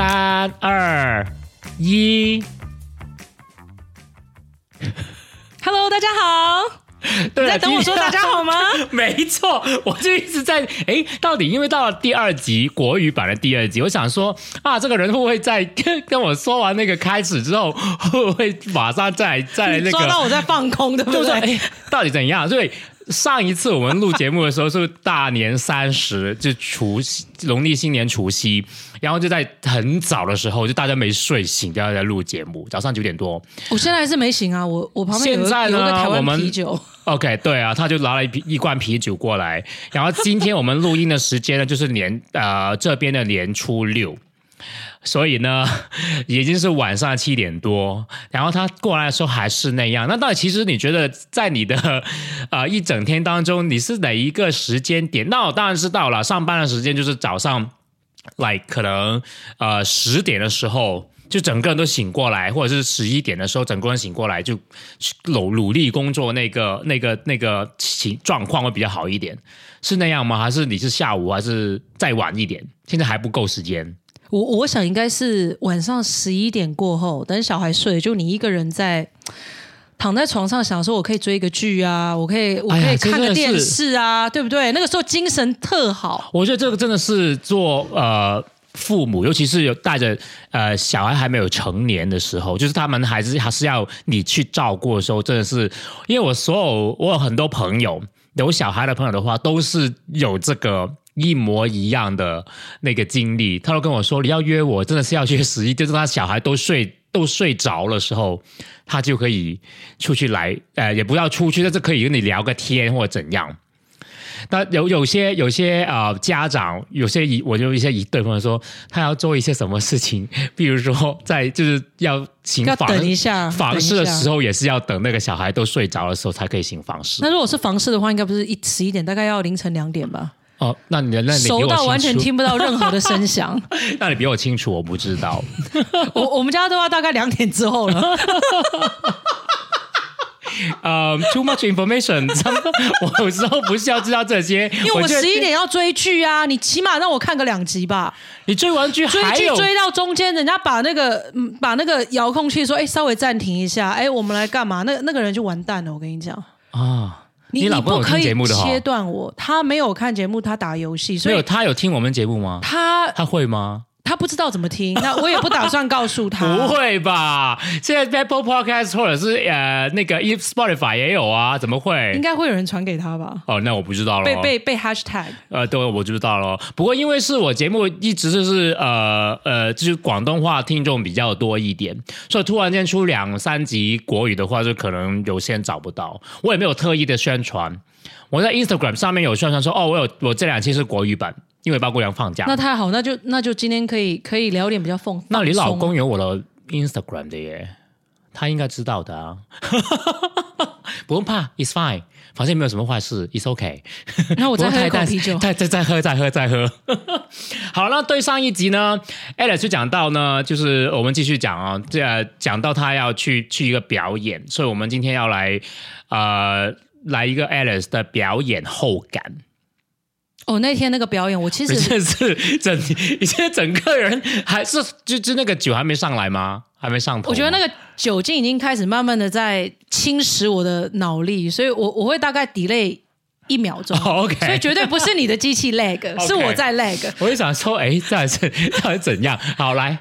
三二一。Hello，大家好。对你在等我说大家好吗？没错，我就一直在哎，到底因为到了第二集国语版的第二集，我想说啊，这个人会不会在跟 跟我说完那个开始之后，会不会马上再再那个抓到，我在放空，对不对？哎，到底怎样？所以上一次我们录节目的时候是大年三十，就除夕农历新年除夕，然后就在很早的时候，就大家没睡醒，就要在录节目，早上九点多。我现在还是没醒啊，我我旁边有现在呢我们啤酒，OK，对啊，他就拿了一瓶一罐啤酒过来，然后今天我们录音的时间呢，就是年呃这边的年初六，所以呢 已经是晚上七点多，然后他过来的时候还是那样。那到底其实你觉得在你的 呃一整天当中，你是哪一个时间点？那我当然知道了，上班的时间就是早上。like 可能呃十点的时候，就整个人都醒过来，或者是十一点的时候，整个人醒过来，就努努力工作，那个那个那个情状况会比较好一点，是那样吗？还是你是下午，还是再晚一点？现在还不够时间我我想应该是晚上十一点过后，等小孩睡，就你一个人在。躺在床上想说，我可以追一个剧啊，我可以，我可哎以看个电视啊，对不对？那个时候精神特好，我觉得这个真的是做呃父母，尤其是有带着呃小孩还没有成年的时候，就是他们还是还是要你去照顾的时候，真的是因为我所有我有很多朋友有小孩的朋友的话，都是有这个。一模一样的那个经历，他都跟我说，你要约我，真的是要约十一，就是他小孩都睡都睡着的时候，他就可以出去来，呃，也不要出去，但是可以跟你聊个天或怎样。那有有些有些呃家长，有些一我就一些一对朋友说，他要做一些什么事情，比如说在就是要行要房等一下房事的时候，也是要等那个小孩都睡着的时候才可以行房事。那如果是房事的话，应该不是一十一点，大概要凌晨两点吧，哦，那你那你熟到完全听不到任何的声响。那你比我清楚，我不知道。我我们家都要大概两点之后了。呃、t o o much information，我有时候不是要知道这些，因为我十一点要追剧啊，你起码让我看个两集吧。你追完剧追剧追到中间，人家把那个嗯把那个遥控器说，哎，稍微暂停一下，哎，我们来干嘛？那那个人就完蛋了。我跟你讲，啊。你老公有以听节目的哈？切断我，他没有看节目，他打游戏，所以没有，以他有听我们节目吗？他他会吗？他不知道怎么听。那我也不打算告诉他。不会吧？现在 Apple Podcast 或者是呃那个 If Spotify 也有啊，怎么会应？该会有人传给他吧？哦，那我不知道了。被被被 hashtag，呃，对，我知道了。不过因为是我节目一直就是呃呃，就是广东话听众比较多一点，所以突然间出两三集国语的话，就可能有些人找不到。我也没有特意的宣传，我在 Instagram 上面有宣传说，哦，我有我这两期是国语版，因为包姑娘放假。那太好，那就那就今天可以可以聊点比较放。那你老公有我的 Instagram 的耶，他应该知道的啊，不用怕，It's fine，反正没有什么坏事，It's OK。那我 再喝一口啤酒。再再再喝，再喝，再喝。好，那对上一集呢，Alex 就讲到呢，就是我们继续讲啊，这呃讲到他要去去一个表演，所以我们今天要来呃来一个 Alex 的表演后感。哦，那天那个表演，我其你实这是整，你 现在整个人还是就就那个酒还没上来吗？还没上头？我觉得那个酒精已经开始慢慢的在侵蚀我的脑力，所以我我会大概 delay 一秒钟。哦 OK 所以绝对不是你的机器 lag，是我在 lag。我就想说，哎，到底是到底怎样？好，来，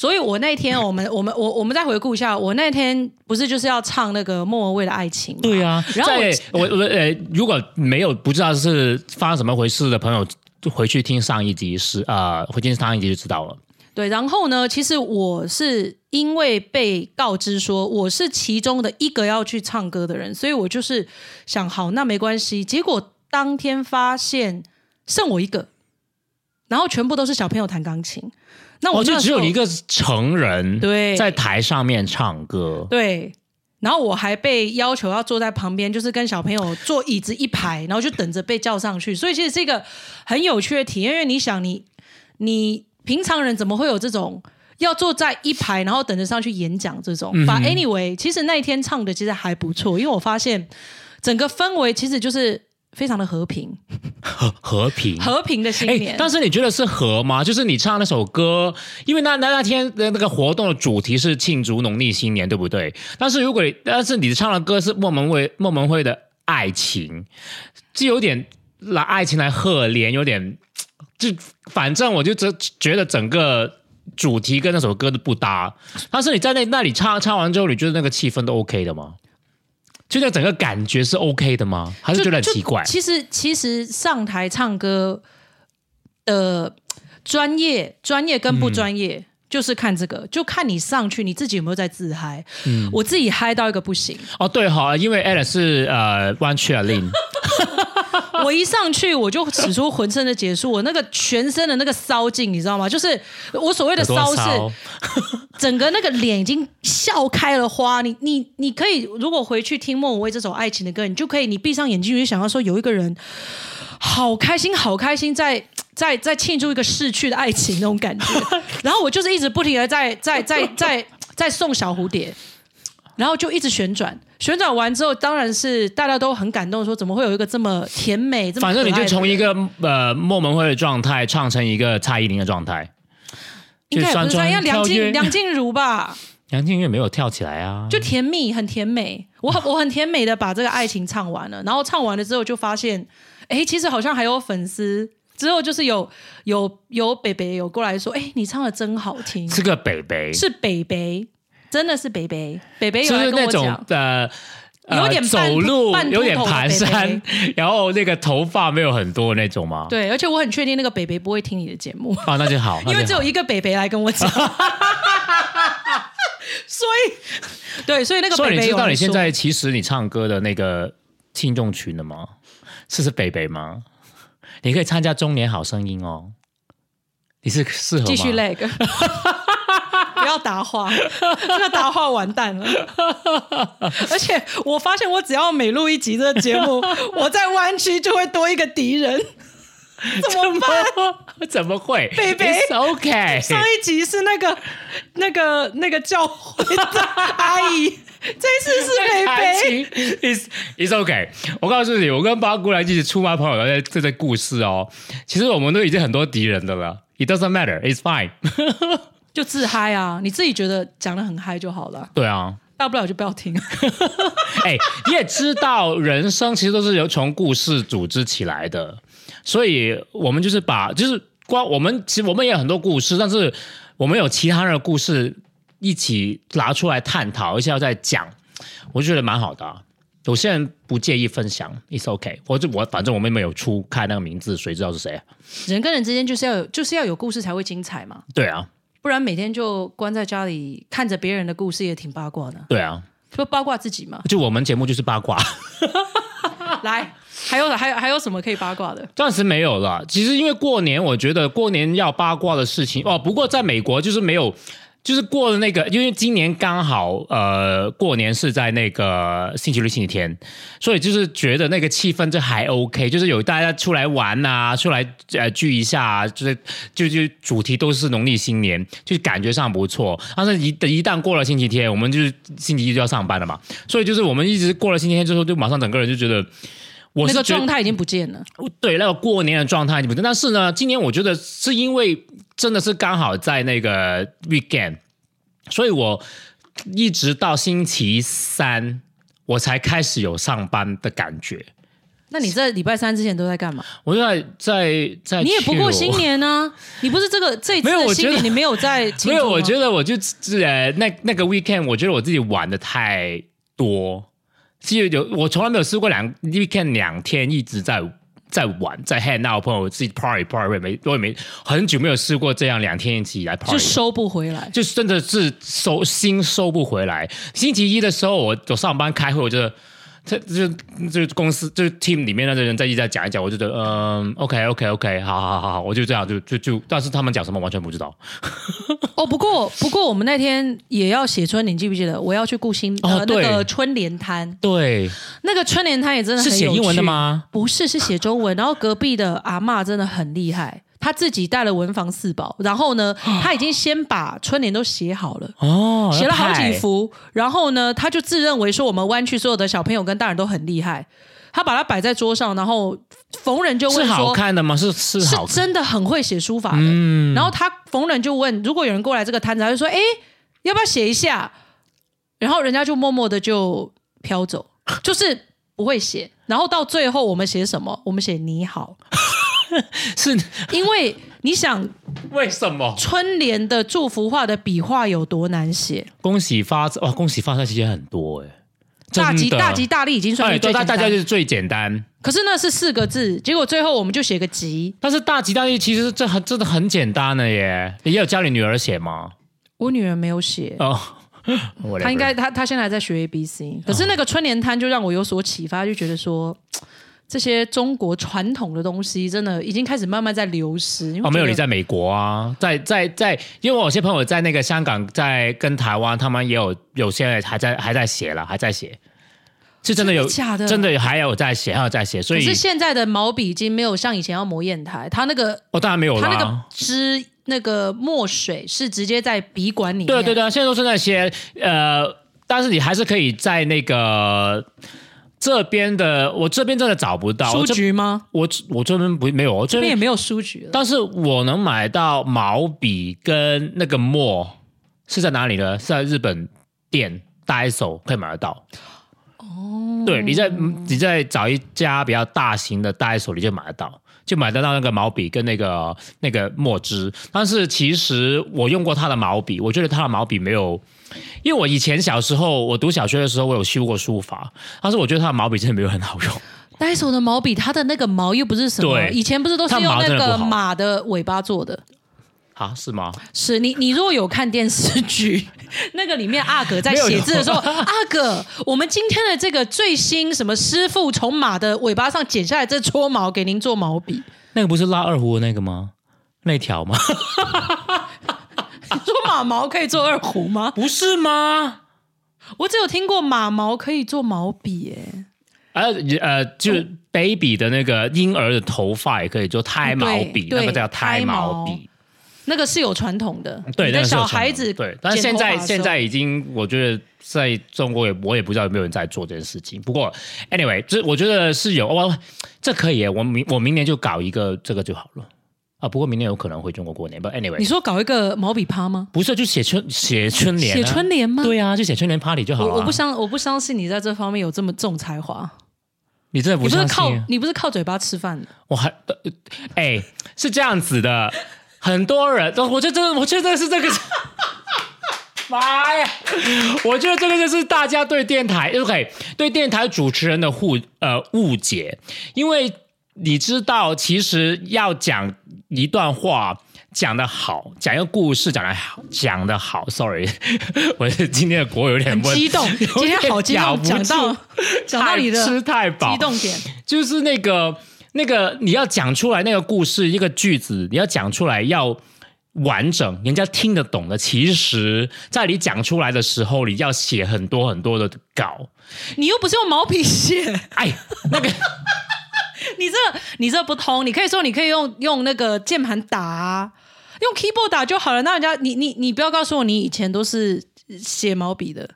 所以我那天 我们我们我我们再回顾一下，我那天不是就是要唱那个莫文蔚的爱情吗？对啊，然后我我我呃，如果没有不知道是发生什么回事的朋友，就回去听上一集是啊、呃，回听上一集就知道了。对，然后呢，其实我是因为被告知说我是其中的一个要去唱歌的人，所以我就是想好，那没关系。结果当天发现剩我一个，然后全部都是小朋友弹钢琴，那我哦，就只有一个成人对在台上面唱歌，对。然后我还被要求要坐在旁边，就是跟小朋友坐椅子一排，然后就等着被叫上去。所以其实是一个很有趣的体验，因为你想你，你平常人怎么会有这种要坐在一排，然后等着上去演讲这种？把、anyway，其实那一天唱的其实还不错，因为我发现整个氛围其实就是非常的和平。和和平。和平的新哎年。，但是你觉得是和吗？就是你唱那首歌，因为那那那天的那个活动的主题是庆祝农历新年，对不对？但是如果你但是你唱的歌是莫文蔚莫文蔚的爱情，就有点拿爱情来贺年，有点就反正我就觉觉得整个主题跟那首歌都不搭。但是你在那那里唱唱完之后，你觉得那个气氛都 OK 的吗？就这整个感觉是 OK 的吗？还是觉得很奇怪？其实其实上台唱歌的专业、专业跟不专业。就是看这个，就看你上去你自己有没有在自嗨。嗯我自己嗨到一个不行，哦，对哈，因为 Alex 是呃弯曲了令。我一上去我就使出浑身的解数，我那个全身的那个骚劲，你知道吗？就是我所谓的骚是 整个那个脸已经笑开了花。你你你可以如果回去听莫文蔚这首爱情的歌，你就可以你闭上眼睛你就想到说有一个人好开心好开心在。在在庆祝一个逝去的爱情那种感觉，然后我就是一直不停的在在在在在送小蝴蝶，然后就一直旋转，旋转完之后，当然是大家都很感动，说怎么会有一个这么甜美、这么反正你就从一人个呃莫文蔚的状态唱成一个蔡依林的状态，应该也不是梁静梁静茹吧，梁静茹没有跳起来啊，就甜蜜，很甜美。我很我很甜美的把这个爱情唱完了，然后唱完了之后就发现，哎，其实好像还有粉丝。之后就是有有有北北有过来说，哎，你唱的真好听，是个北北，是北北，真的是北北，北北有来就是那种跟我讲，呃。呃有点走路有点蹒跚，然后那个头发没有很多那种吗？对，而且我很确定那个北北不会听你的节目，啊，那就好，因为只有一个北北来跟我讲，所以对，所以那个所以你知道北北有来说你现在其实你唱歌的那个听众群了吗？是是北北吗？你可以参加中年好声音哦。你是适合吗？继续 leg，不 要答话，这个答话完蛋了。而且我发现，我只要每录一集这个节目，我在湾区就会多一个敌人。怎么办？怎么会？北北 It's OK。上一集是那个、那个、那个教会的阿姨，这次是北北。，It's It's OK。我告诉你，我跟八姑娘一起出卖朋友的这这故事哦，其实我们都已经很多敌人的了。It doesn't matter, it's fine 就自嗨啊！你自己觉得讲的很嗨就好了，对啊，大不了就不要听。哎，你也知道，人生其实都是由从故事组织起来的，所以我们就是把，就是光我们其实我们也有很多故事，但是我们有其他人的故事一起拿出来探讨，而且要再讲，我就觉得蛮好的啊、有些人不介意分享，it's OK。或者我反正我们没有出看那个名字，谁知道是谁啊？人跟人之间就是要有，就是要有故事才会精彩嘛，对啊，不然每天就关在家里看着别人的故事也挺八卦的，对啊，就八卦自己嘛。就我们节目就是八卦。来，还有还有还有什么可以八卦的？暂时没有了。其实因为过年，我觉得过年要八卦的事情哦。不过在美国就是没有，就是过了那个，因为今年刚好呃过年是在那个星期六、星期天，所以就是觉得那个气氛就还 OK，就是有大家出来玩啊，出来呃聚一下、就是就就主题都是农历新年，就感觉上不错。但是一一旦过了星期天，我们就是星期一就要上班了嘛，所以就是我们一直过了星期天之后，就马上整个人就觉得。我那个状态已经不见了。对那个过年的状态，不但是呢，今年我觉得是因为真的是刚好在那个 weekend，所以我一直到星期三我才开始有上班的感觉。那你在礼拜三之前都在干嘛？我就在在在，你也不过新。年呢、你不是这个 这一次的新年，你没有在 没有，我觉得得我就是呃，那那个 weekend，我觉得我自己玩的太多，其实有我从来没有试过两 weekend 两天一直在在玩，在 hang out 朋友自己 party party，我也没我也没很久没有试过这样两天一起来 party，就收不回来。就真的是收心收不回来。星期一的时候我，我上班开会，我觉得这就就公司就是 team 里面那些人在一直在讲一讲，我就觉得嗯，OK OK OK，好好好好，我就这样就就就，但是他们讲什么完全不知道。哦，不过不过我们那天也要写春联，你记不记得？我要去顾新、呃那个春联摊，对，那个春联摊也真的是写英文的？吗？不是，是写中文。然后隔壁的阿嬷真的很厉害，她自己带了文房四宝，然后呢，他已经先把春联都写好了。哦，写了好几。幅，然后呢，他就自认为说我们湾区所有的小朋友跟大人都很厉害，他把它摆在桌上，然后逢人就是好问说。看的吗？是是真的很会写书法的，嗯然后他逢人就问，如果有人过来这个摊子，他就说：“哎，要不要写一下？”然后人家就默默的就飘走，就是不会写。然后到最后我们写什么？我们写你好，是因为你想为什么？春联的祝福画的笔画有多难写，恭喜发财哇！恭喜发财其实很多哎，大吉大吉大利已经算最大家就是最简单。可是那是四个字，结果最后我们就写个吉。但是大吉大利其实这很真的很简单的耶。你也有教你女儿写吗？我女儿没有写，哦，她应该她她现在还在学 A B C，可是那个春联摊就让我有所启发，就觉得说。这些中国传统的东西真的已经开始慢慢在流失。哦，没有，你在美国啊，在在在，因为我有些朋友在那个香港，在跟台湾，他们也有有些人还在还在写了，还在写，是真的有真的假的真的还有在写，还有在写，所以可是现在的毛笔已经没有像以前要磨砚台，它那个哦，当然没有啦。它那个汁那个墨水是直接在笔管里面。对对对，现在都是那些呃，但是你还是可以在那个这边的，我这边真的找不到书局吗？我我这边不没有，我这边也没有书局。但是我能买到毛笔跟那个墨是在哪里呢？是在日本店大手可以买得到。哦，对，你在你在找一家比较大型的大手，你就买得到，就买得到那个毛笔跟那个那个墨汁。但是其实我用过他的毛笔，我觉得他的毛笔没有，因为我以前小时候我读小学的时候，我有修过书法，但是我觉得他的毛笔真的没有很好用。呆手的毛笔，它的那个毛又不是什么，对以前不是都是它用那个毛真的不好马的尾巴做的？啊，是吗？是你，你如果有看电视剧，那个里面阿葛在写字的时候，阿葛，我们今天的这个最新什么师傅从马的尾巴上剪下来这撮毛给您做毛笔，那个不是拉二胡的那个吗？那条吗？你说马毛可以做二胡吗？不是吗？我只有听过马毛可以做毛笔，哎。呃呃，就是 baby 的那个婴儿的头发也可以做胎毛笔，那个叫胎毛胎笔。那个是有传统的，对，那小孩子统对，但是现在现在已经，我觉得在中国也我也不知道有没有人在做这件事情。不过 anyway，这我觉得是有，我这可以，我明我明年就搞一个这个就好了啊。不过明年有可能回中国过年，不你 anyway，你说搞一个毛笔趴吗？不是就写春写春联、啊，写春联吗？对啊，就写春联 party 就好了。我我不相我不相信你在这方面有这么重才华，你真的不是靠？你不是靠嘴巴吃饭的。我还呃哎、是这样子的，很多人，我觉得这个，我觉得这个是这个。妈呀！我觉得这个就是大家对电台 OK 对电台主持人的误呃误解，因为你知道，其实要讲一段话讲得好，讲一个故事讲得好，讲得好，sorry，我是今天的国有点激动，今天好激动，讲到讲到你的太吃太饱，激动点，就是那个那个你要讲出来那个故事一个句子，你要讲出来要完整，人家听得懂的。其实，在你讲出来的时候，你要写很多很多的稿。你又不是用毛笔写，哎，那个 你这你这不通，你可以说你可以用用那个键盘打、啊，用 keyboard 打就好了。那人家你你你不要告诉我你以前都是写毛笔的，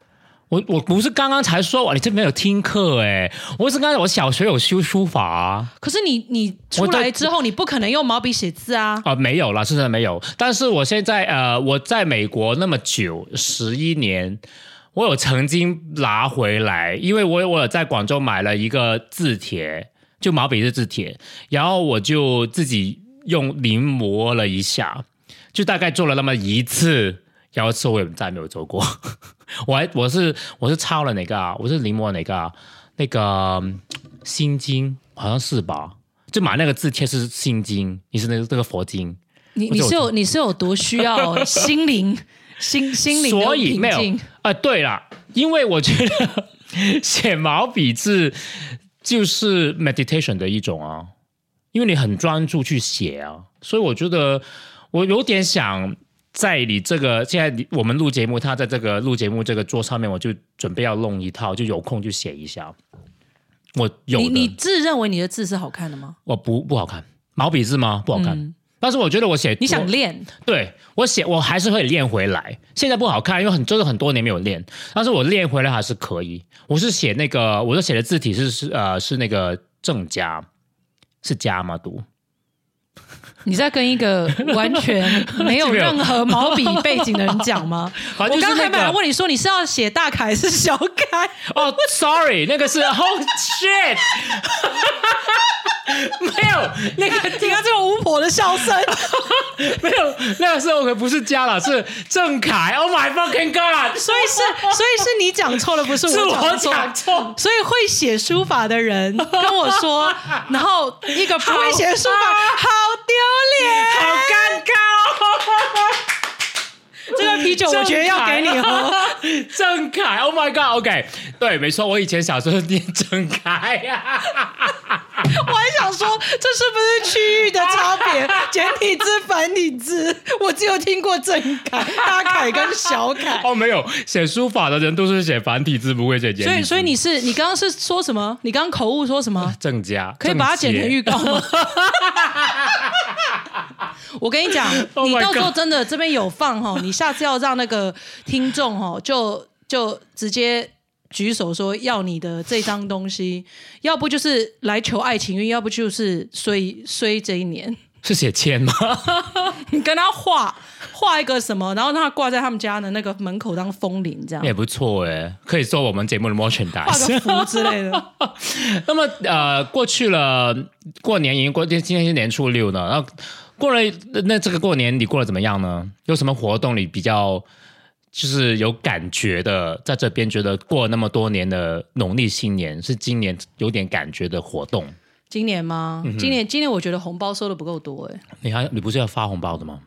我我不是刚刚才说完，你这没有听课哎，我是刚才我小学有修书法啊。可是你你出来之后，你不可能用毛笔写字啊。啊、没有啦，是真的没有。但是我现在呃，我在美国那么久，十一年，我有曾经拿回来，因为我我有在广州买了一个字帖，就毛笔是字帖，然后我就自己用临摹了一下，就大概做了那么一次，然后之后我也再没有做过。我还我是我是抄了哪个啊？我是临摹了哪个啊？那个嗯心经好像是吧？就买那个字帖是心经，你是那个这个佛经。你你是有你是有多需要心灵 心心灵的所以没有啊、对了，因为我觉得 写毛笔字就是 meditation 的一种啊，因为你很专注去写啊，所以我觉得我有点想在你这个现在你我们录节目，他在这个录节目这个桌上面，我就准备要弄一套，就有空就写一下。我有，你你自认为你的字是好看的吗？我不不好看，毛笔字吗？不好看。嗯但是我觉得我写你想练，对我写我还是会练回来。现在不好看，因为很就是很多年没有练，但是我练回来还是可以。我是写那个，我是写的字体是是呃是那个正加，是加吗？读你在跟一个 完全没有任何毛笔背景的人讲吗？我刚才本来问你说你是要写大楷还是小楷，哦，sorry，那个是 oh shit，没有那个听到这个巫婆的笑声，没有那个时候可不是加了，是郑恺。Oh my fucking god！所以是所以是你讲错了，不是是我讲错。讲错。所以会写书法的人跟我说，然后一个不会写书法，好丢脸。好尴尬哦！这个啤酒我觉得要给你喝。郑恺，Oh my God！OK，、对，没错，我以前小时候念郑恺呀、我还想说，这是不是区域的差别？简体字、繁体字，我只有听过郑恺、大凯跟小凯。哦，没有，写书法的人都是写繁体字，不会写简体字。所以，所以你是你刚刚是说什么？你刚刚口误说什么？郑家可以把它剪成正预告吗？我跟你讲，Oh 你到时候真的这边有放哈，你下次要让那个听众哈，就就直接举手说要你的这张东西，要不就是来求爱情运，要不就是衰衰这一年。是写签吗？你 跟他画画一个什么，然后让他挂在他们家的那个门口当风铃，这样也不错哎，可以做我们节目的画 merchandise。个符之类的。那么呃，过去了过年已经过，今今天是年初六呢，然后过了那这个过年你过得怎么样呢？有什么活动你比较就是有感觉的，在这边觉得过了那么多年的农历新年是今年有点感觉的活动？今年吗？嗯今年今年我觉得红包收的不够多哎、你还你不是要发红包的吗？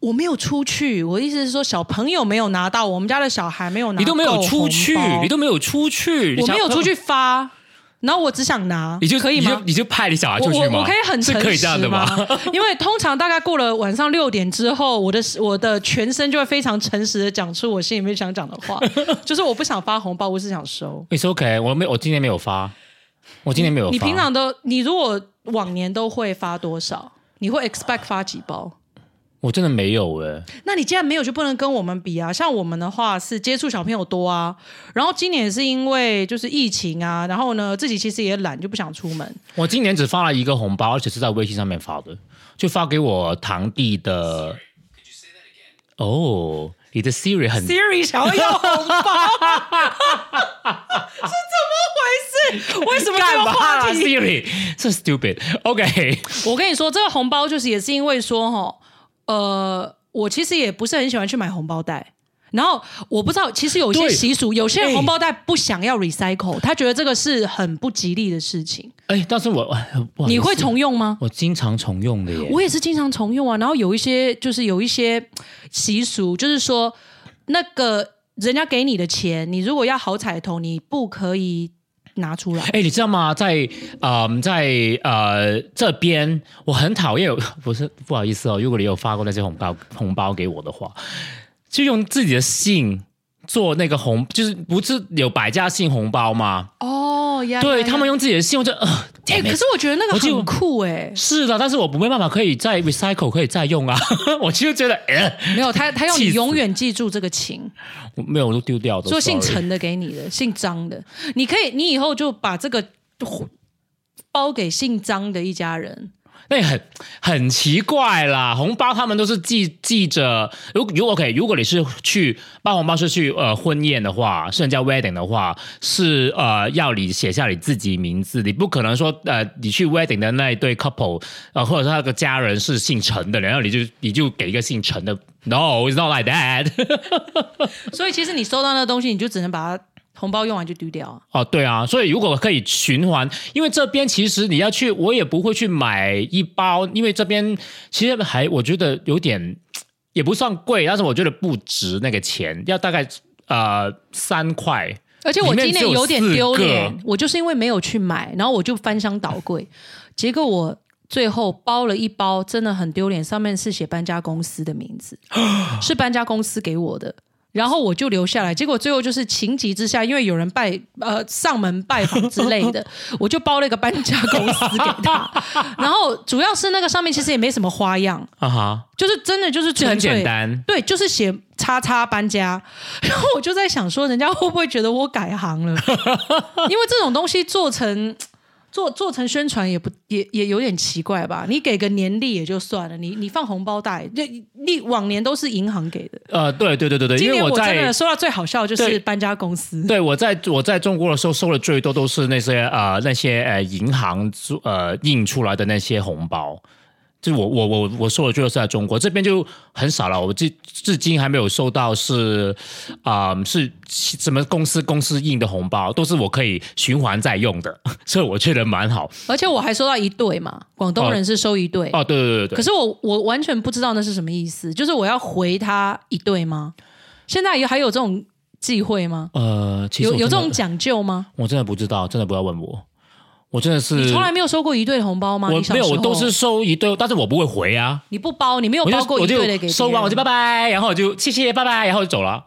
我没有出去，我的意思是说小朋友没有拿到，我们家的小孩没有拿，你都没有出去，你都没有出去，我没有出去，发，然后我只想拿，你就可以吗？你就你就派你小孩出去吗？我我可以很是可以这样的吗吗？？因为通常大概过了晚上六点之后，我的我的全身就会非常诚实的讲出我心里面想讲的话，就是我不想发红包，我是想收。It's OK，我没我今年没有发，我今年没有发。你平常都，你如果往年都会发多少？你会 expect 发几包？我真的没有哎、那你既然没有，就不能跟我们比啊。像我们的话是接触小朋友多啊，然后今年是因为就是疫情啊，然后呢自己其实也懒，就不想出门。我今年只发了一个红包，而且是在微信上面发的，就发给我堂弟的。哦，你的 Siri 很 Siri 想要要红包，是怎么回事？为什么这个干嘛啦话题？？Siri 这 stupid。OK，我跟你说，这个红包就是也是因为说哈，呃，我其实也不是很喜欢去买红包袋。然后我不知道，其实有些习俗，有些人哎红包袋不想要 recycle，他觉得这个是很不吉利的事情。哎，但是我你会重用吗？我经常重用的耶。我也是经常重用啊。然后有一些就是有一些习俗，就是说那个人家给你的钱，你如果要好彩头，你不可以拿出来。哎，你知道吗？在呃，在呃这边，我很讨厌，不是不好意思哦。如果你有发过那些红包红包给我的话，就用自己的姓做那个红，就是不是有百家姓红包吗？哦呀，对他们用自己的信用就呃，哎、可是我觉得那个我就很酷哎、是的，但是我没办法可以再 recycle 可以再用啊，我其实觉得呃，没有他，他要你永远记住这个情，我没有我都丢掉的，说姓陈的给你的，姓张的，你可以，你以后就把这个包给姓张的一家人。那很很奇怪啦，红包他们都是记记着，如如果 OK，如果你是去包红包是去呃婚宴的话，是人家 wedding 的话，是呃要你写下你自己名字，你不可能说呃你去 wedding 的那一对 couple 呃或者说他的家人是姓陈的，然后你就你就给一个姓陈的，No，it's not like that 所以其实你收到那东西，你就只能把它红包用完就丢掉啊。哦，对啊，所以如果可以循环，因为这边其实你要去，我也不会去买一包，因为这边其实还我觉得有点也不算贵，但是我觉得不值那个钱，要大概呃三块。而且我今年有点丢脸我就是因为没有去买，然后我就翻箱倒柜，结果我最后包了一包，真的很丢脸，上面是写搬家公司的名字，是搬家公司给我的。然后我就留下来，结果最后就是情急之下，因为有人拜呃上门拜访之类的，我就包了一个搬家公司给他。然后主要是那个上面其实也没什么花样，啊哈，就是真的就是这很简单。对，就是写叉叉搬家，然后我就在想说，人家会不会觉得我改行了？因为这种东西做成做做成宣传也不也也有点奇怪吧？你给个年历也就算了，你你放红包袋，就历往年都是银行给的，呃，对对对对对，因为我真因为在的收到最好笑的就是搬家公司。对，我在我在中国的时候收的最多都是那些呃那些呃银行呃印出来的那些红包，就我我我我说的最多是在中国这边就很少了，我至至今还没有收到是啊、是什么公司公司印的红包，都是我可以循环再用的，所以我觉得蛮好。而且我还收到一对嘛，广东人是收一对，哦，对对对可是我我完全不知道那是什么意思，就是我要回他一对吗？现在有还有这种忌讳吗？呃，有有这种讲究吗？我真的不知道，真的不要问我，我真的是你从来没有收过一对的红包吗？我没有，我都是收一对，但是我不会回啊。你不包，你没有包过我一对的给收完我就拜拜，然后我就谢谢拜拜，然后就走了。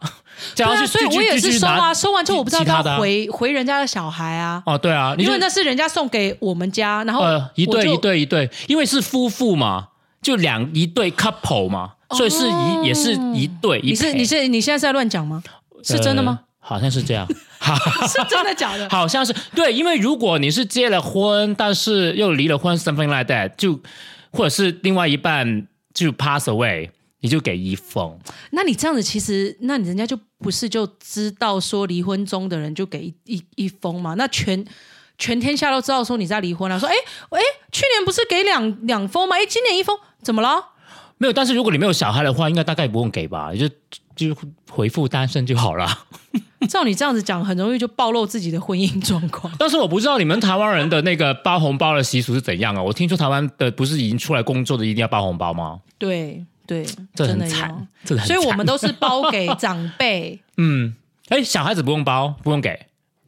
这对啊，所以我也是收啊，收完之后我不知道要回回人家的小孩啊，哦，对啊，因为那是人家送给我们家，然后呃一对一对一对，因为是夫妇嘛，就两一对 couple 嘛，所以是一也是一对你是你是你现在是在乱讲吗？是真的吗？呃好像是这样，是真的假的？好像是对，因为如果你是结了婚，但是又离了婚，something like that，就或者是另外一半就 pass away，你就给一封。那你这样子，其实那你人家就不是就知道说离婚中的人就给一一一封吗？那全全天下都知道说你在离婚了、说哎哎，去年不是给两两封吗？哎，今年一封，怎么了？没有，但是如果你没有小孩的话，应该大概不用给吧，就就回复单身就好了。照你这样子讲，很容易就暴露自己的婚姻状况。但是我不知道你们台湾人的那个包红包的习俗是怎样啊？我听说台湾的不是已经出来工作的一定要包红包吗？对对，这真的要很惨。，这个很所以我们都是包给长辈，嗯，哎，小孩子不用包，不用给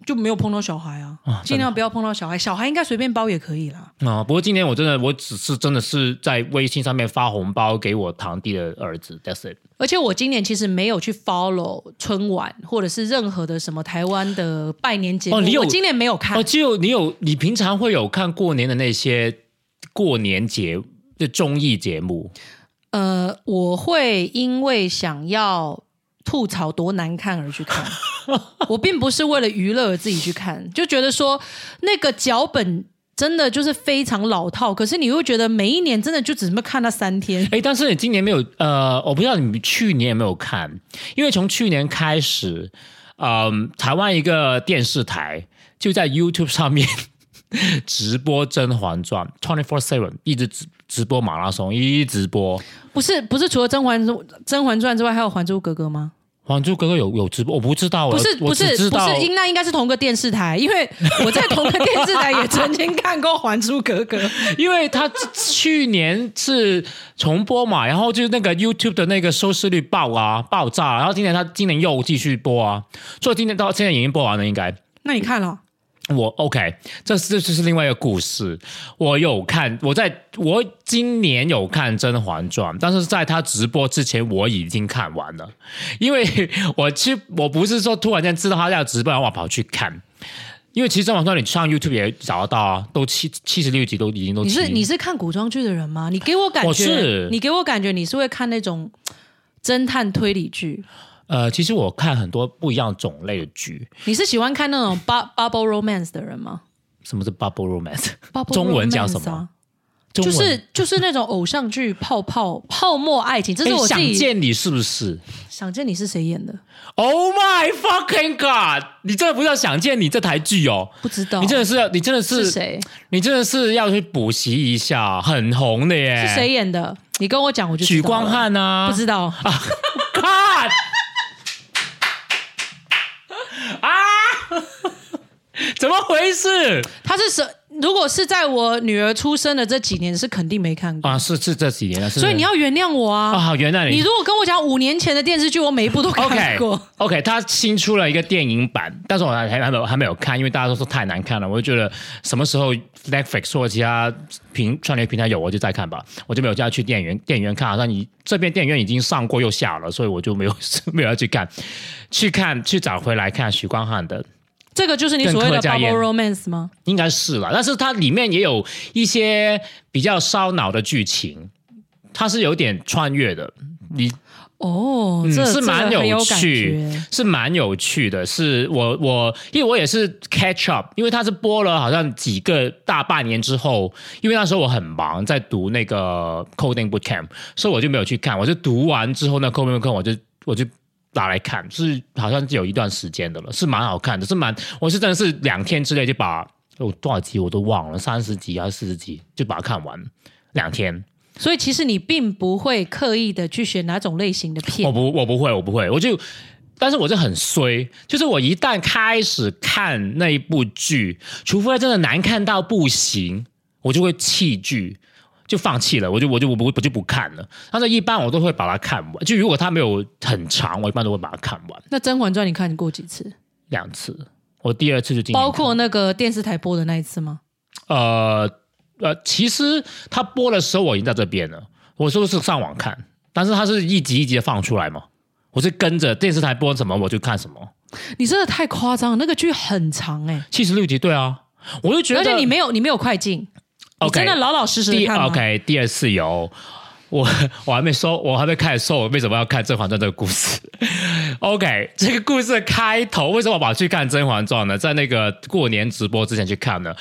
就没有碰到小孩啊，啊尽量不要碰到小孩。小孩应该随便包也可以啦。啊、不过今年我真的，我只是真的是在微信上面发红包给我堂弟的儿子，That's it。而且我今年其实没有去 follow 春晚或者是任何的什么台湾的拜年节目，哦你有我今年没有看。哦，只有你有，你平常会有看过年的那些过年节的综艺节目呃，我会因为想要吐槽多难看而去看，我并不是为了娱乐而自己去看，就觉得说那个脚本真的就是非常老套，可是你会觉得每一年真的就只能看那三天。哎，但是你今年没有，呃，我不知道你去年有没有看，因为从去年开始，嗯、台湾一个电视台就在 YouTube 上面直播《甄嬛传》，twenty four seven 一直直直直播马拉松，一直播。不是不是，除了《甄嬛甄嬛传》之外，还有《还珠格格》吗？《还珠格格有》有直播，我不知道，不是不是不是，应那应该是同个电视台，因为 我在同个电视台也曾经看过《还珠格格》。因为他去年是重播嘛，然后就是那个 YouTube 的那个收视率爆啊爆炸，然后今年他今年又继续播啊，所以今年到现在已经播完了，应该。那你看了？我 OK，这是这就是另外一个故事。我有看，我在我今年有看《甄嬛传》，但是在他直播之前我已经看完了，因为 我去我不是说突然间知道他要直播，然后我跑去看。因为其实《甄嬛传》你上 YouTube 也找得到啊，都七七十六集都已经都你是你是看古装剧的人吗？你给我感觉，我是你给我感觉你是会看那种侦探推理剧，呃，其实我看很多不一样种类的剧，你是喜欢看那种 bu- bubble romance 的人吗什么是 bubble romance？？bubble 中文叫什 romance 啊么？就是就是那种偶像剧泡泡泡沫爱情，这是我想见你是不是想见你是谁演的？？Oh my fucking god！你真的不是要想见你这台剧哦？不知道，你真的是要，你真的是是谁？你真的是要去补习一下，很红的耶。是谁？演的？你跟我讲，我就许光了。汉啊？不知道，看啊？怎么回事？他是什？如果是在我女儿出生的这几年，是肯定没看过。啊，是是这几年了，是所以你要原谅我啊！啊，好原谅你你如果跟我讲五年前的电视剧，我每一部都看过。OK，他新出了一个电影版，但是我还还还没有还没有看，因为大家都说太难看了，我就觉得什么时候 Netflix 或者其他平串流平台有，我就再看吧，我就没有叫他去电影院电影院看，好像你这边电影院已经上过又下了，所以我就没有 没有要去看，去看去找回来看许光汉的，这个就是你所谓的 bubble romance 吗？应该是了，但是它里面也有一些比较烧脑的剧情，它是有点穿越的，你哦，嗯这是蛮有趣觉。，是蛮有趣的。是我我因为我也是 catch up，因为它是播了好像几个大半年之后，因为那时候我很忙，在读那个 coding boot camp，所以我就没有去看。我就读完之后呢，coding boot camp 我就我就。拿来看是好像是有一段时间的了，是蛮好看的，是蛮我是真的是两天之内就把有多少集我都忘了，三十集还是四十集就把它看完，两天。所以其实你并不会刻意的去选哪种类型的片我。不，我不会，我不会，我就，但是我就很衰，就是我一旦开始看那一部剧，除非真的难看到不行，我就会弃剧，就放弃了，我就我就我不我就不看了。但是一般我都会把它看完，就如果它没有很长，我一般都会把它看完那《甄嬛传》你看过几次？两次。我第二次就包括那个电视台播的那一次吗？呃呃，其实他播的时候我已经在这边了，我说是上网看，但是他是一集一集的放出来嘛，我是跟着电视台播什么我就看什么。你真的太夸张了，那个剧很长哎、七十六集，对啊，我就觉得，而且你没有你没有快进，你 OK 真的老老实实看吗 OK 第二次有我 我还没说，我还没开始说我为什么要看《甄嬛传》这个故事。OK，这个故事的开头为什么我跑去看《甄嬛传》呢？在那个过年直播之前去看呢？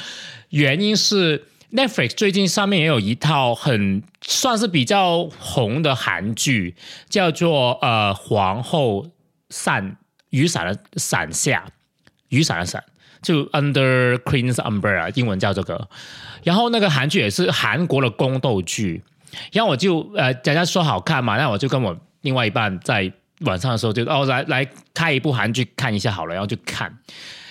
原因是 Netflix 最近上面也有一套很算是比较红的韩剧，叫做呃皇后伞雨伞的伞下雨伞的伞，就 Under Queen's Umbrella，英文叫这个。然后那个韩剧也是韩国的宫斗剧，然后我就呃，人家说好看嘛，那我就跟我另外一半在晚上的时候就哦来来开一部韩剧看一下好了，然后就看，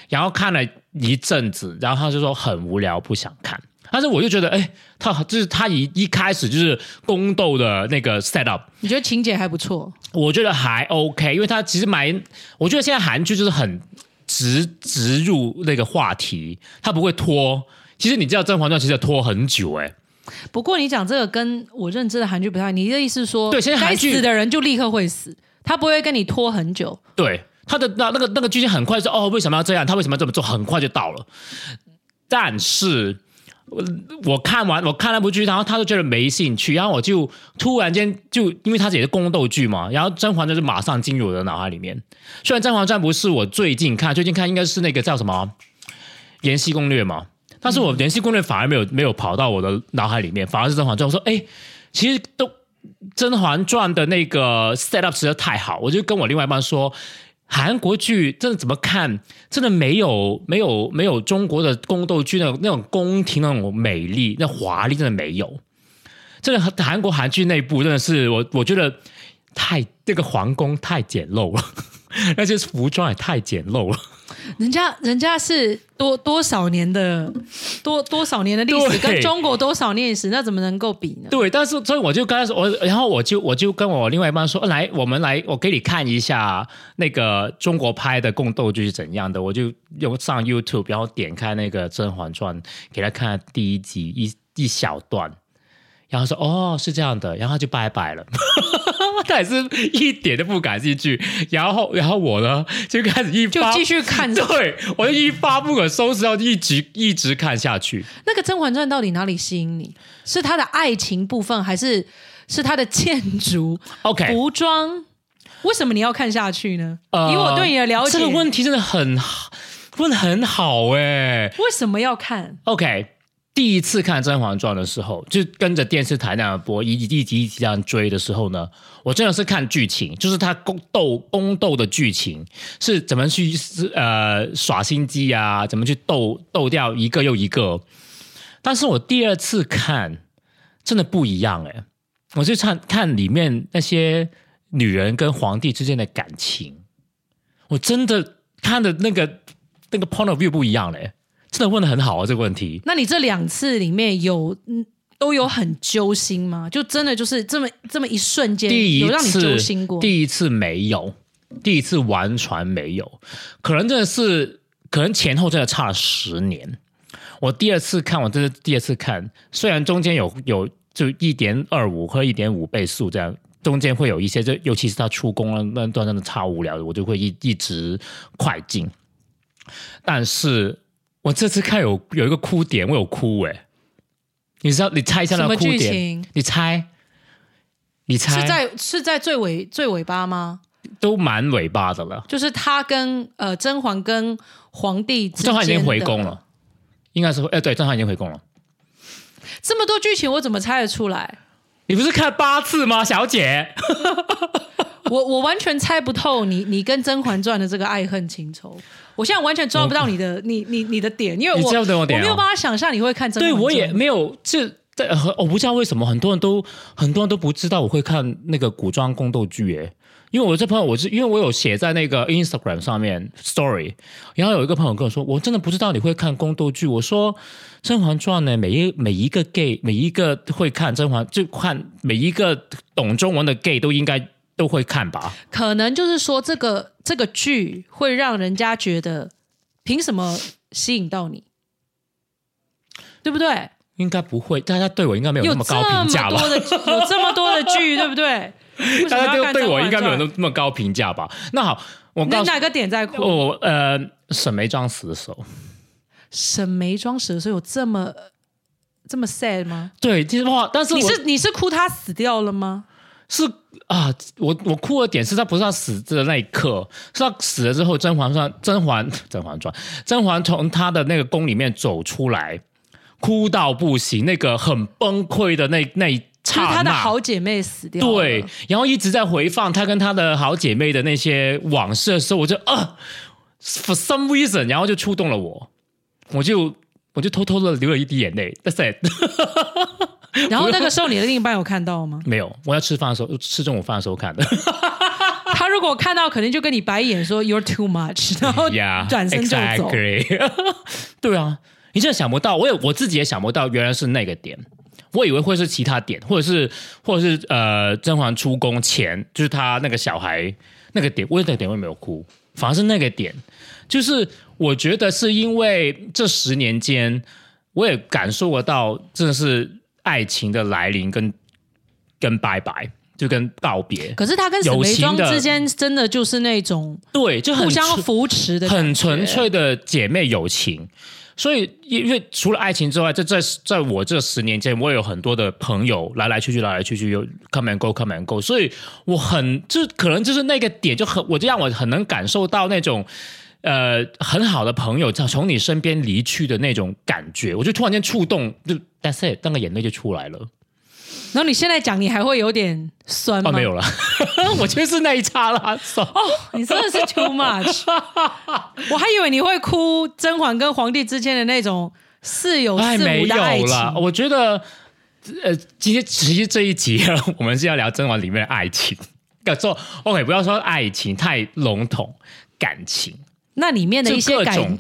然后看了一阵子，然后他就说很无聊，不想看。但是我就觉得，哎，他就是他一一开始就是宫斗的那个 set up，你觉得情节还不错？我觉得还 OK，因为他其实蛮，我觉得现在韩剧就是很直直入那个话题，他不会拖。其实你知道《甄嬛传》其实拖很久哎、不过你讲这个跟我认知的韩剧不太，你的意思是说，对现在韩剧该死的人就立刻会死，他不会跟你拖很久。对，他的那那个那个剧情很快就哦，为什么要这样？他为什么要这么做？很快就到了。但是我我看完我看那部剧，然后他就觉得没兴趣，然后我就突然间就因为它也是宫斗剧嘛，然后《甄嬛传》就马上进入我的脑海里面。虽然《甄嬛传》不是我最近看，最近看应该是那个叫什么《延禧攻略》嘛，但是我《延禧攻略》反而没有没有跑到我的脑海里面，反而是《甄嬛传》。我说，哎，其实都《甄嬛传》的那个 set up 实在太好，我就跟我另外一半说。韩国剧真的怎么看？真的没有没有没有中国的宫斗剧那种那种宫廷那种美丽、那华丽，真的没有。真的韩国韩剧那部真的是我我觉得太这个皇宫太简陋了，那些服装也太简陋了。人家人家是多多少年的多多少年的历史，跟中国多少年历史，那怎么能够比呢？对，但是所以我就跟他说，我然后我就我就跟我另外一半说，来，我们来，我给你看一下那个中国拍的宫斗剧是怎样的。我就用上 YouTube，然后点开那个《甄嬛传》，给他看第一集一一小段，然后说哦是这样的，然后就拜拜了。他也是一点都不感兴趣，然后然后我呢就开始一发就继续看 对我就一发不可收拾，要一直一直看下去。那个《甄嬛传》到底哪里吸引你？是它的爱情部分，还是是它的建筑、OK，服装？为什么你要看下去呢？呃以我对你的了解，这个问题真的很好问的很好哎、为什么要看？OK，第一次看《甄嬛传》的时候，就跟着电视台那样播，一集一集一集这样追的时候呢，我真的是看剧情，就是他宫斗宫斗的剧情是怎么去呃耍心机啊，怎么去斗斗掉一个又一个。但是我第二次看，真的不一样哎、我就看看里面那些女人跟皇帝之间的感情，我真的看的那个那个 point of view 不一样嘞、真的问的很好啊，这个问题。那你这两次里面有嗯都有很揪心吗？就真的就是这么这么一瞬间第一有让你次揪心过？第一次没有，第一次完全没有，可能真的是，可能前后真的差了十年。我第二次看，我这是第二次看，虽然中间有有就一点二五或一点五倍速这样，中间会有一些，就尤其是他出宫了那段真的超无聊的，我就会一一直快进。但是我这次看有有一个哭点，我有哭诶、你知道？你猜一下那哭点？情？你猜？你猜？是在是在最尾最尾巴吗？都蛮尾巴的了。就是他跟呃甄嬛跟皇帝甄嬛已经回的宫了，应该是会，呃，对，甄嬛已经回宫了。这么多剧情，我怎么猜得出来？你不是看八次吗，小姐？我我完全猜不透你你跟《甄嬛传》的这个爱恨情仇，我现在完全抓不到你的你你你的点，因为你我我没有办法想象你会看《甄嬛传》。对我也没有，这这呃我不知道为什么很多人都很多人都不知道我会看那个古装宫斗剧诶。因为我这朋友，我是因为我有写在那个 Instagram 上面 Story，然后有一个朋友跟我说，我真的不知道你会看宫斗剧。我说《甄嬛传》呢，每一每一个 gay，每一个会看甄嬛，就看每一个懂中文的 gay 都应该都会看吧。可能就是说这个这个剧会让人家觉得凭什么吸引到你，对不对？应该不会，大家对我应该没有有那么高评价吧多？的有这么多的剧，对不对？大家对对我应该没有传那那么高评价吧？那好，我告哪个点在哭？我呃，沈眉庄死的时候，沈眉庄死的时候有这么这么 sad 吗？对，其实哇，但是你是你是哭他死掉了吗？是啊，我我哭的点是他不是他死的那一刻，是他死了之后，甄嬛传甄嬛 甄嬛传甄嬛从他的那个宫里面走出来，哭到不行，那个很崩溃的那那一就是刹那，他的好姐妹死掉，对，然后一直在回放她跟她的好姐妹的那些往事的时候，我就啊，for some reason，然后就触动了我，我就我就偷偷的流了一滴眼泪。That's it，然后那个时候你的另一半有看到吗？没有，我要吃饭的时候，吃中午饭的时候看的。他如果看到，肯定就跟你白眼说 "You're too much"，然后转身就走。exactly 对啊，你真的想不到，我也我自己也想不到，原来是那个点。我以为会是其他点，或者是或者是呃，甄嬛出宫前，就是她那个小孩那个点，我那个点会没有哭，反而是那个点，就是我觉得是因为这十年间，我也感受得到，真的是爱情的来临跟跟拜拜，就跟告别，可是他跟沈眉庄之间真的就是那种对，就互相扶持的，很纯粹的姐妹友情。所以，因因为除了爱情之外，在在在我这十年间，我也有很多的朋友来来去去，来来去去，有 come and go，come and go。所以我很就可能就是那个点就很，我就让我很能感受到那种呃很好的朋友从从你身边离去的那种感觉，我就突然间触动，就 that's it，那个眼泪就出来了。然后你现在讲，你还会有点酸吗？哦，没有了，我觉得是那一刹那。哦，你真的是 too much。我还以为你会哭甄嬛跟皇帝之间的那种似有哎，似没无的爱情。有了。我觉得，呃，今天其实这一集我们是要聊甄嬛里面的爱情。要做 OK，不要说爱情太笼统，感情那里面的一些感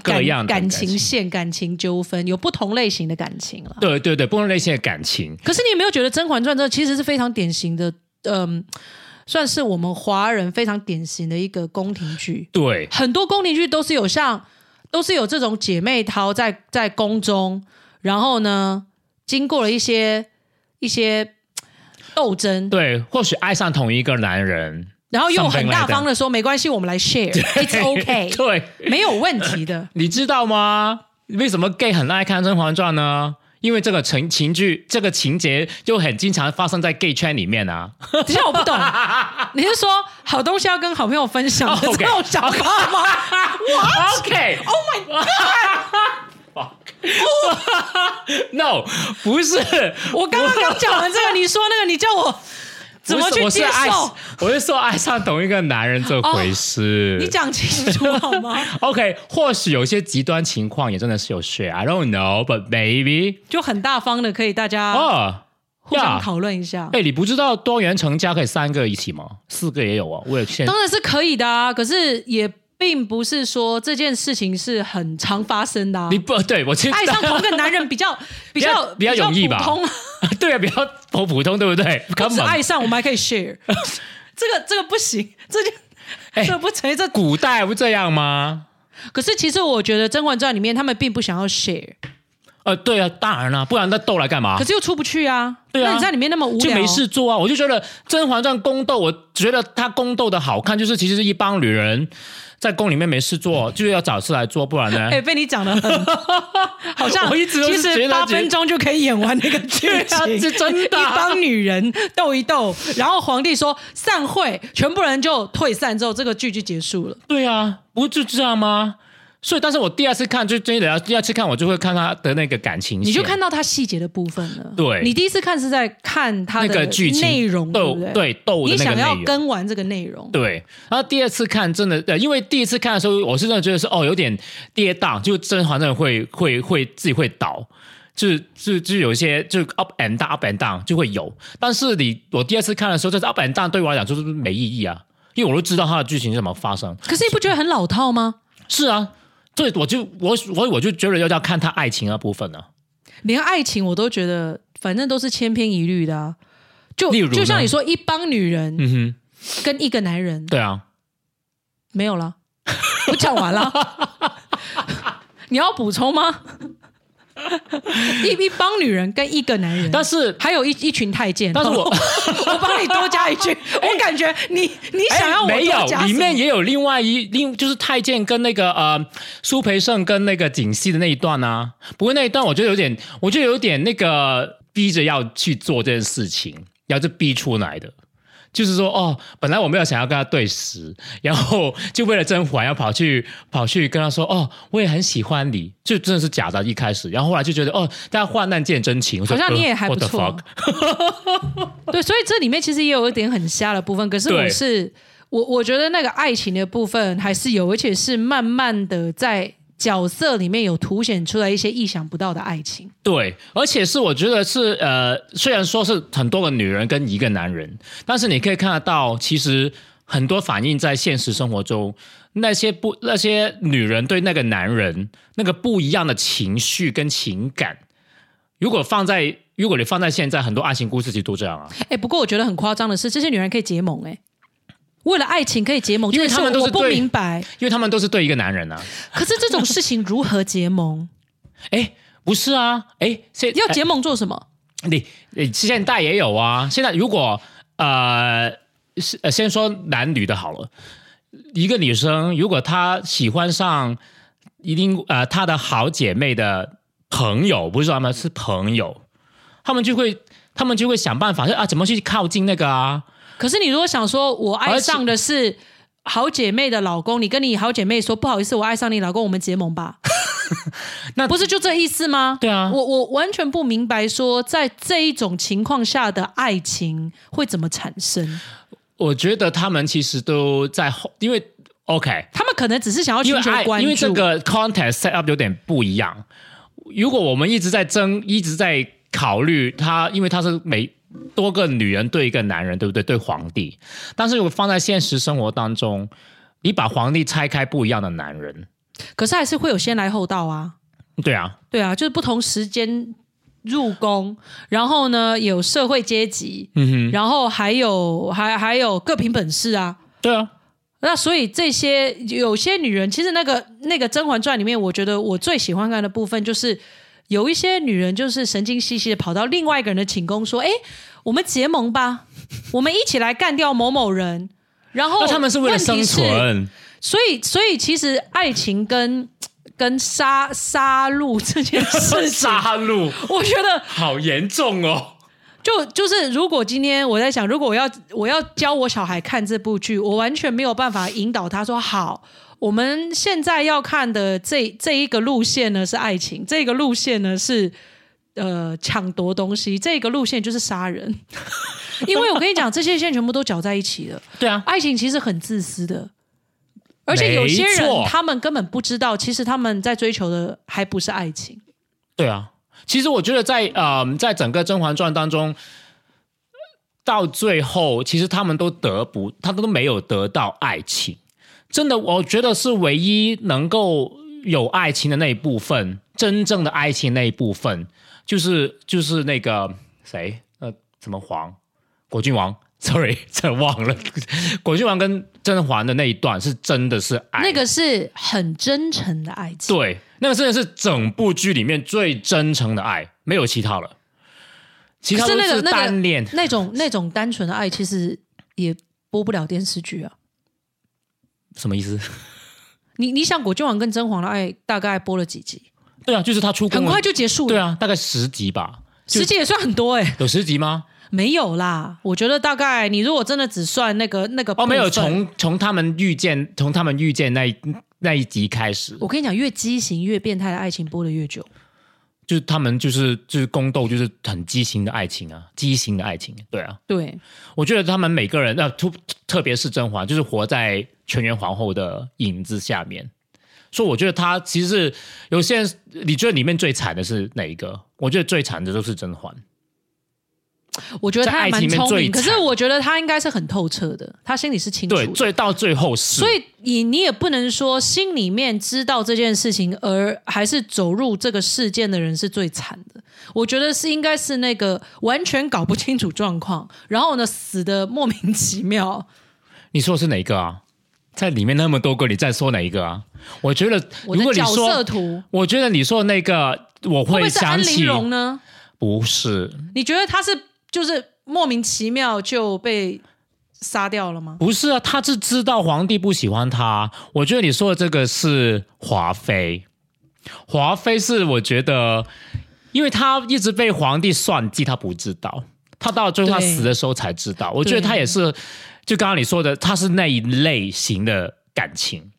感情线、感情纠纷，有不同类型的感情了。对对对，不同类型的感情，可是你有没有觉得《甄嬛传》这其实是非常典型的，嗯，算是我们华人非常典型的一个宫廷剧。对很多宫廷剧都是有像，都是有这种姐妹淘在在宫中，然后呢，经过了一些一些斗争，对，或许爱上同一个男人，然后又很大方的说没关系，我们来 share，it's OK，对，没有问题的。你知道吗？为什么 gay 很爱看《甄嬛传》呢？因为这个情情剧，这个情节就很经常发生在 gay 圈里面啊。等一下我不懂，你是说好东西要跟好朋友分享的这种想法吗？OK，Oh my God！No，不是，我刚刚刚讲完这个，你说那个，你叫我怎么我是爱受？我是说爱上同一个男人这回事。你讲清楚好吗？OK，或许有些极端情况也真的是有 share，I don't know，but maybe 就很大方的，可以大家哦，互相讨论一下。哎，你不知道多元成家可以三个一起吗？四个也有啊，我有现当然是可以的啊，可是也并不是说这件事情是很常发生的、啊你。不对我爱上同个男人比较 比较比较容易吧普通啊，对啊，比较普普通，对不对？不根本止爱上，我们还可以 share。这个这个不行，这就、欸这不成立。这古代不这样吗？可是其实我觉得《甄嬛传》里面他们并不想要 share，呃，对啊，当然啦、不然那斗来干嘛可？是又出不去啊。对啊那你在里面那么无聊，就没事做啊！我就觉得《甄嬛传》宫斗，我觉得它宫斗的好看，就是其实是一帮女人在宫里面没事做，就是要找事来做，不然呢？哎、被你讲的很，好像我一直都其是觉得实八分钟就可以演完那个剧 对啊情，是真的一帮女人斗一斗，然后皇帝说散会，全部人就退散之后，这个剧就结束了。对啊，不就这样吗？所以，但是我第二次看，就真的要第二次看，我就会看他的那个感情，你就看到他细节的部分了。对你第一次看是在看他那的个剧情内容，对不对？对斗的你想要。跟完这个内容，对，然后第二次看真的，呃，因为第一次看的时候，我是真的觉得是哦，有点跌宕，就甄嬛真的会会会自己会倒，就是就就有一些就 up and down up and down 就会有，但是你我第二次看的时候，就是 up and down 对我来讲就是没意义啊，因为我都知道它的剧情是怎么发生。可是你不觉得很老套吗？是啊，所以我就我我我就觉得要要看他爱情的部分呢、连爱情我都觉得，反正都是千篇一律的啊。就例如就像你说，一帮女人嗯哼跟一个男人，对啊，没有了，我讲完了。你要补充吗？一 一帮女人跟一个男人，但是还有一一群太监。但是我 我帮你多加一句，我感觉你你想要没有，里面也有另外一另就是太监跟那个呃苏培盛跟那个景熙的那一段啊。不过那一段我觉得有点，我觉得有点那个逼着要去做这件事情，要是逼出来的。就是说，哦，本来我没有想要跟他对视，然后就为了甄嬛要跑去跑去跟他说，哦，我也很喜欢你，就真的是假的，一开始，然后后来就觉得，哦，大家患难见真情，好像你也还不 uh, 错 fuck？对，所以这里面其实也有一点很瞎的部分。可是我 是我我觉得那个爱情的部分还是有，而且是慢慢的在角色里面有凸显出来一些意想不到的爱情。对，而且是我觉得是呃，虽然说是很多个女人跟一个男人，但是你可以看得到，其实很多反映在现实生活中，那些不那些女人对那个男人那个不一样的情绪跟情感，如果放在如果你放在现在，很多爱情故事其实都这样啊。哎，不过我觉得很夸张的是，这些女人可以结盟哎。为了爱情可以结盟，因为他们都是对明白。因为他们都是对一个男人啊，可是这种事情如何结盟？哎，不是啊，哎，现要结盟做什么？你你现在也有啊。现在如果呃是呃先说男女的好了，一个女生如果她喜欢上一定呃她的好姐妹的朋友，不是说他们是朋友，他们就会他们就会想办法说啊怎么去靠近那个啊。可是你如果想说，我爱上的是好姐妹的老公，你跟你好姐妹说不好意思，我爱上你老公，我们结盟吧。那不是就这意思吗？对啊我我完全不明白说，在这一种情况下的爱情会怎么产生？我觉得他们其实都在后，因为 OK，他们可能只是想要寻求关注，因为这个 context set up 有点不一样。如果我们一直在争，一直在考虑他，因为他是每多个女人对一个男人，对不对？对皇帝，但是如果放在现实生活当中，你把皇帝拆开不一样的男人，可是还是会有先来后到啊。对啊，对啊，就是不同时间入宫，然后呢有社会阶级，嗯哼，然后还有还还有各凭本事啊。对啊，那所以这些有些女人，其实那个那个《甄嬛传》里面，我觉得我最喜欢看的部分就是有一些女人就是神经兮兮的跑到另外一个人的寝宫说：“哎，我们结盟吧，我们一起来干掉某某人。”然后他们是为了生存，所以，所以其实爱情跟跟杀杀戮这件事情，杀戮我觉得好严重哦。就就是，如果今天我在想，如果我要我要教我小孩看这部剧，我完全没有办法引导他说好。我们现在要看的这这一个路线呢是爱情，这个路线呢是呃抢夺东西，这个路线就是杀人。因为我跟你讲，这些线全部都搅在一起了。对啊，爱情其实很自私的，而且有些人他们根本不知道，其实他们在追求的还不是爱情。对啊，其实我觉得在呃，在整个《甄嬛传》当中，到最后，其实他们都得不，他都没有得到爱情，真的，我觉得是唯一能够有爱情的那一部分，真正的爱情那一部分，就是就是那个谁，呃，什么皇，果郡王，sorry，这忘了，果郡王跟甄嬛的那一段是真的是爱，那个是很真诚的爱情。对，那个真的是整部剧里面最真诚的爱，没有其他了，其他可是都是那个那个单恋。那种那种单纯的爱，其实也播不了电视剧啊。什么意思？你你想，果郡王跟甄嬛的爱大概播了几集？对啊，就是他出宫很快就结束了。对啊，大概十集吧，十集也算很多哎、有十集吗？没有啦，我觉得大概你如果真的只算那个那个哦，没有，从从他们遇见，从他们遇见那一那一集开始，我跟你讲，越畸形越变态的爱情播的越久。就是他们就是就是宫斗，就是很畸形的爱情啊，畸形的爱情，对啊，对，我觉得他们每个人，呃，特特别是甄嬛，就是活在全员皇后的影子下面。所以我觉得他其实是有些人，你觉得里面最惨的是哪一个？我觉得最惨的都是甄嬛。我觉得他还蛮聪明，可是我觉得他应该是很透彻的，他心里是清楚对，的。最到最后是，所以你你也不能说心里面知道这件事情，而还是走入这个事件的人是最惨的。我觉得是应该是那个完全搞不清楚状况，然后呢死的莫名其妙。你说的是哪一个啊？在里面那么多个，你再说哪一个啊？我觉得，如果你说我觉得你说的那个，我会想起呢？不是你觉得他是就是莫名其妙就被杀掉了吗？不是啊，他是知道皇帝不喜欢他。我觉得你说的这个是华妃，华妃是我觉得，因为他一直被皇帝算计，他不知道，他到最后他死的时候才知道。我觉得他也是，就刚刚你说的，他是那一类型的感情，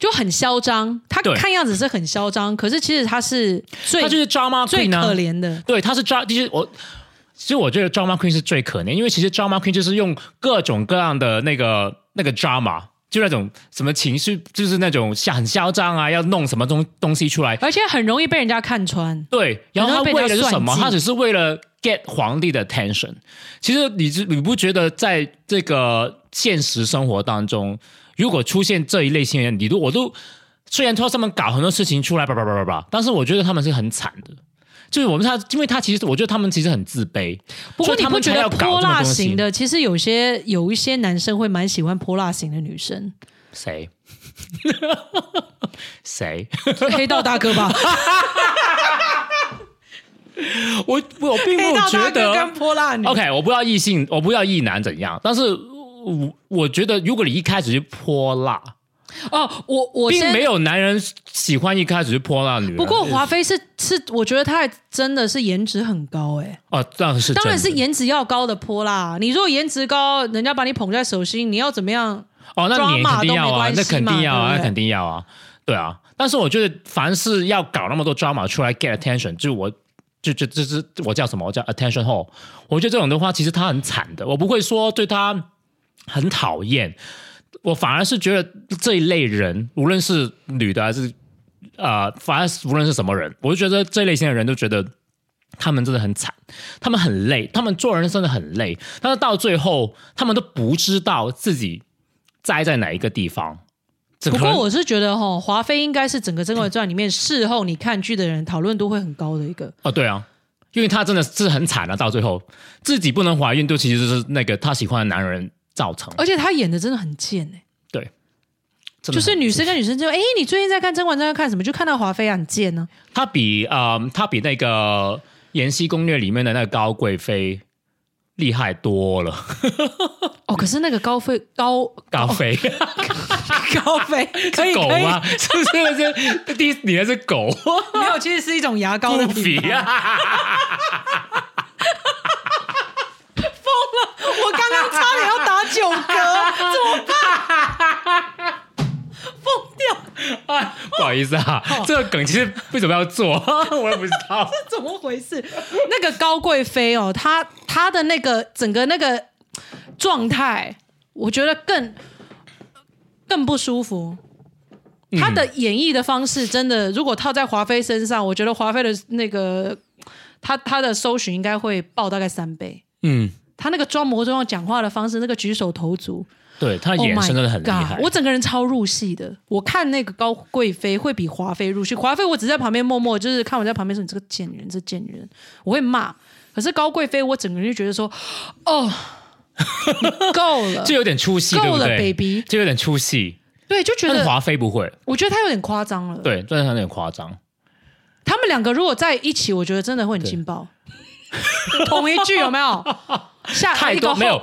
就很嚣张，他看样子是很嚣张，可是其实他是最他就是 drama 最 queen 最、可怜的。对，他是抓，其实我。其实我觉得 drama queen 是最可怜，因为其实 drama queen 就是用各种各样的那个那个 drama，就那种什么情绪，就是那种像很嚣张啊，要弄什么东东西出来。而且很容易被人家看穿。对，然后他为了是什么？他只是为了 get 皇帝的 attention。其实你知你不觉得在这个现实生活当中，如果出现这一类型的人，你都我都虽然说他们搞很多事情出来，叭叭叭叭叭，但是我觉得他们是很惨的。就是我们他，因为他其实我觉得他们其实很自卑，不过他们你不觉得泼辣型的，其实有些有一些男生会蛮喜欢泼辣型的女生，谁？谁？黑道大哥吧？我我并没黑有觉得。泼辣女。OK，我不知道异性，我不知道异男怎样，但是我我觉得，如果你一开始就泼辣，哦，我我先并没有男人喜欢一开始就泼辣女人。不过华妃是是，我觉得她还真的是颜值很高哎、哦，当然是当然是颜值要高的泼辣。你如果颜值高，人家把你捧在手心，你要怎么样？哦，那脸 drama 肯定要啊，那肯定要啊，那肯定要啊，对啊。但是我觉得，凡是要搞那么多 drama 出来 get attention，就我就就就是我叫什么？我叫 attention hole。我觉得这种的话，其实他很惨的。我不会说对他很讨厌，我反而是觉得这一类人，无论是女的还是呃，反而是无论是什么人，我就觉得这类型的人都觉得。他们真的很惨，他们很累，他们做人真的很累，但是到最后，他们都不知道自己栽在哪一个地方。不过我是觉得哈，华妃应该是整个《甄嬛传》里面事后你看剧的人讨论度会很高的一个。哦，对啊，因为她真的是很惨啊，到最后自己不能怀孕，都其实是那个她喜欢的男人造成。而且他演的真的很贱哎、真的很就是女生跟女生就哎，你最近在看《甄嬛传》在看什么？就看到华妃啊很贱呢、她比呃，她比那个《延禧攻略》里面的那个高贵妃厉害多了。哦，可是那个高妃高高妃，高妃 可以狗吗？是不是？是第一，你那是狗，没有，其实是一种牙膏的不品牌。啊！我 差点要打九嗝，怎么办？疯掉，啊，不好意思啊，这个梗其实为什么要做，我也不知道。怎么回事？那个高贵妃哦，她她的那个整个那个状态，我觉得更更不舒服。她的演绎的方式真的，如果套在华妃身上，我觉得华妃的那个她她的搜寻应该会爆大概三倍。嗯，她那个装模作样讲话的方式，那个举手投足，对，他的 Oh 眼神真的很厉 God，害。我整个人超入戏的。我看那个高贵妃会比华妃入戏，华妃我只在旁边默默就是看我在旁边说你这个贱人，这贱人，我会骂。可是高贵妃，我整个人就觉得说，哦，你够了，就有点出戏，对够了，baby。就有点出戏。对，就觉得华妃不会，我觉得他有点夸张了。对，真的有点夸张。他们两个如果在一起，我觉得真的会很劲爆。同一句有没有？下太多没有，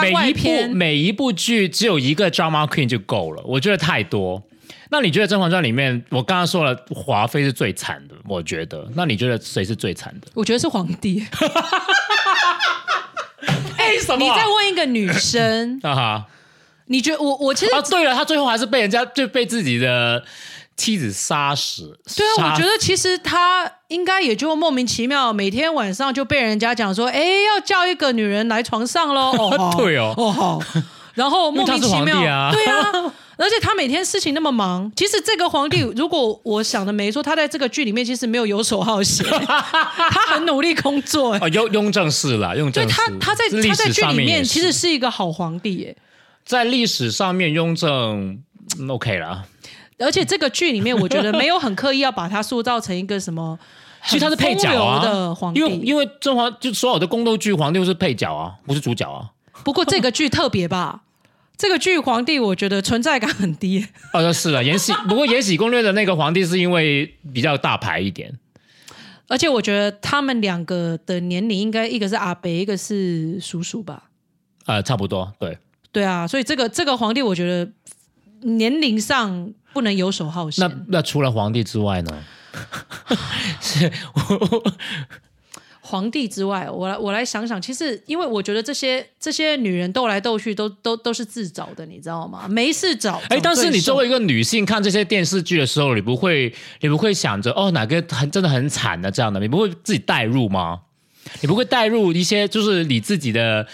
每一部，每一部剧只有一个 drama queen 就够了，我觉得太多。那你觉得《甄嬛传》里面，我刚刚说了，华妃是最惨的，我觉得。那你觉得谁是最惨的？我觉得是皇帝。哎，什么你再问一个女生，啊哈你觉得我我其实啊！对了，他最后还是被人家就被自己的妻子杀死。对啊，我觉得其实他应该也就莫名其妙，每天晚上就被人家讲说，哎，要叫一个女人来床上喽。哦，好对哦哦好，然后莫名其妙，对啊。而且他每天事情那么忙，其实这个皇帝，如果我想的没错，他在这个剧里面其实没有游手好闲，他很努力工作。哦，雍雍正是啦，雍对正对他，他在他在剧里面其实是是一个好皇帝耶。在历史上面，雍正嗯 OK 了。而且这个剧里面，我觉得没有很刻意要把他塑造成一个什么 其实他是配角啊的皇，帝，因为因为甄嬛就所有的宫斗剧，皇帝都是配角啊，不是主角啊。不过这个剧特别吧，这个剧皇帝我觉得存在感很低，哦，是啊，延禧不过《延禧攻略》的那个皇帝是因为比较大牌一点，而且我觉得他们两个的年龄应该一个是阿北，一个是叔叔吧？呃，差不多，对。对啊，所以这个这个皇帝我觉得年龄上不能游手好那闲。那那除了皇帝之外呢？皇帝之外，我来我来想想，其实因为我觉得这些这些女人斗来斗去都都都是自找的，你知道吗？没事找。哎，但是你作为为一个女性看这些电视剧的时候，你不会你不会想着哦哪个很真的很惨的这样的，你不会自己代入吗？你不会代入一些就是你自己的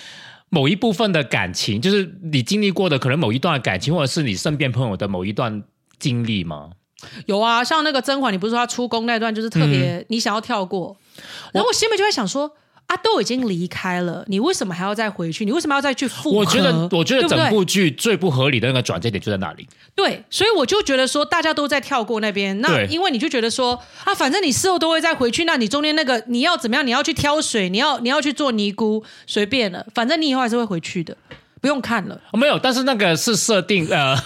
某一部分的感情，就是你经历过的可能某一段感情，或者是你身边朋友的某一段经历吗？有啊，像那个甄嬛，你不是说她出宫那段就是特嗯别、你想要跳过，然后我心里面就在想说。啊，都已经离开了，你为什么还要再回去？你为什么要再去复合？我觉得，我觉得整部剧最不合理的那个转折点就在那里。对，所以我就觉得说，大家都在跳过那边，那因为你就觉得说啊，反正你事后都会再回去，那你中间那个你要怎么样？你要去挑水，你要你要去做尼姑，随便了，反正你以后还是会回去的，不用看了。哦没有，但是那个是设定呃，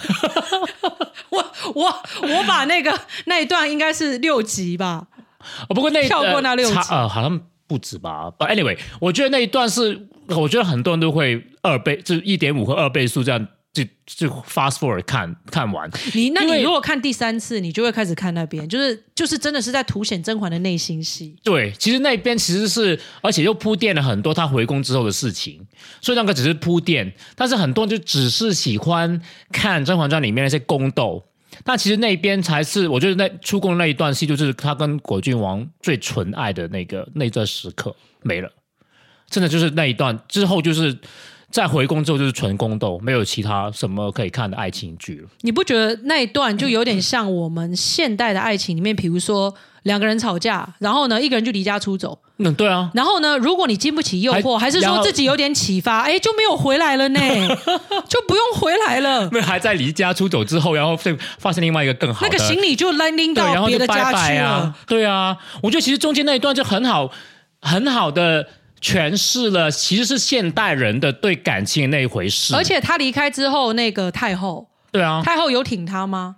我我我把那个那一段应该是六集吧，哦不过那跳过那六集呃好像不止吧。呃 anyway，我觉得那一段是，我觉得很多人都会二倍，就是一点五和二倍速这样就就 fast forward 看看完。你那你如果看第三次，你就会开始看那边，就是就是真的是在凸显甄嬛的内心戏。对，其实那边其实是，而且又铺垫了很多她回宫之后的事情，所以那个只是铺垫。但是很多人就只是喜欢看《甄嬛传》里面那些宫斗，但其实那边才是我觉得那出宫那一段戏，就是他跟果郡王最纯爱的那个那段时刻没了，真的就是那一段之后就是。再回宫之后就是纯宫斗，没有其他什么可以看的爱情剧了。你不觉得那一段就有点像我们现代的爱情里面，比如说两个人吵架，然后呢一个人就离家出走，嗯，对啊，然后呢如果你经不起诱惑，还还是说自己有点启发，哎就没有回来了呢，就不用回来了，那还在离家出走之后，然后就发现另外一个更好的那个行李就 landing 到别的家拜拜去了。啊，对啊，我觉得其实中间那一段就很好，很好的诠释了其实是现代人的对感情的那一回事，而且他离开之后，那个太后，对啊，太后有挺他吗？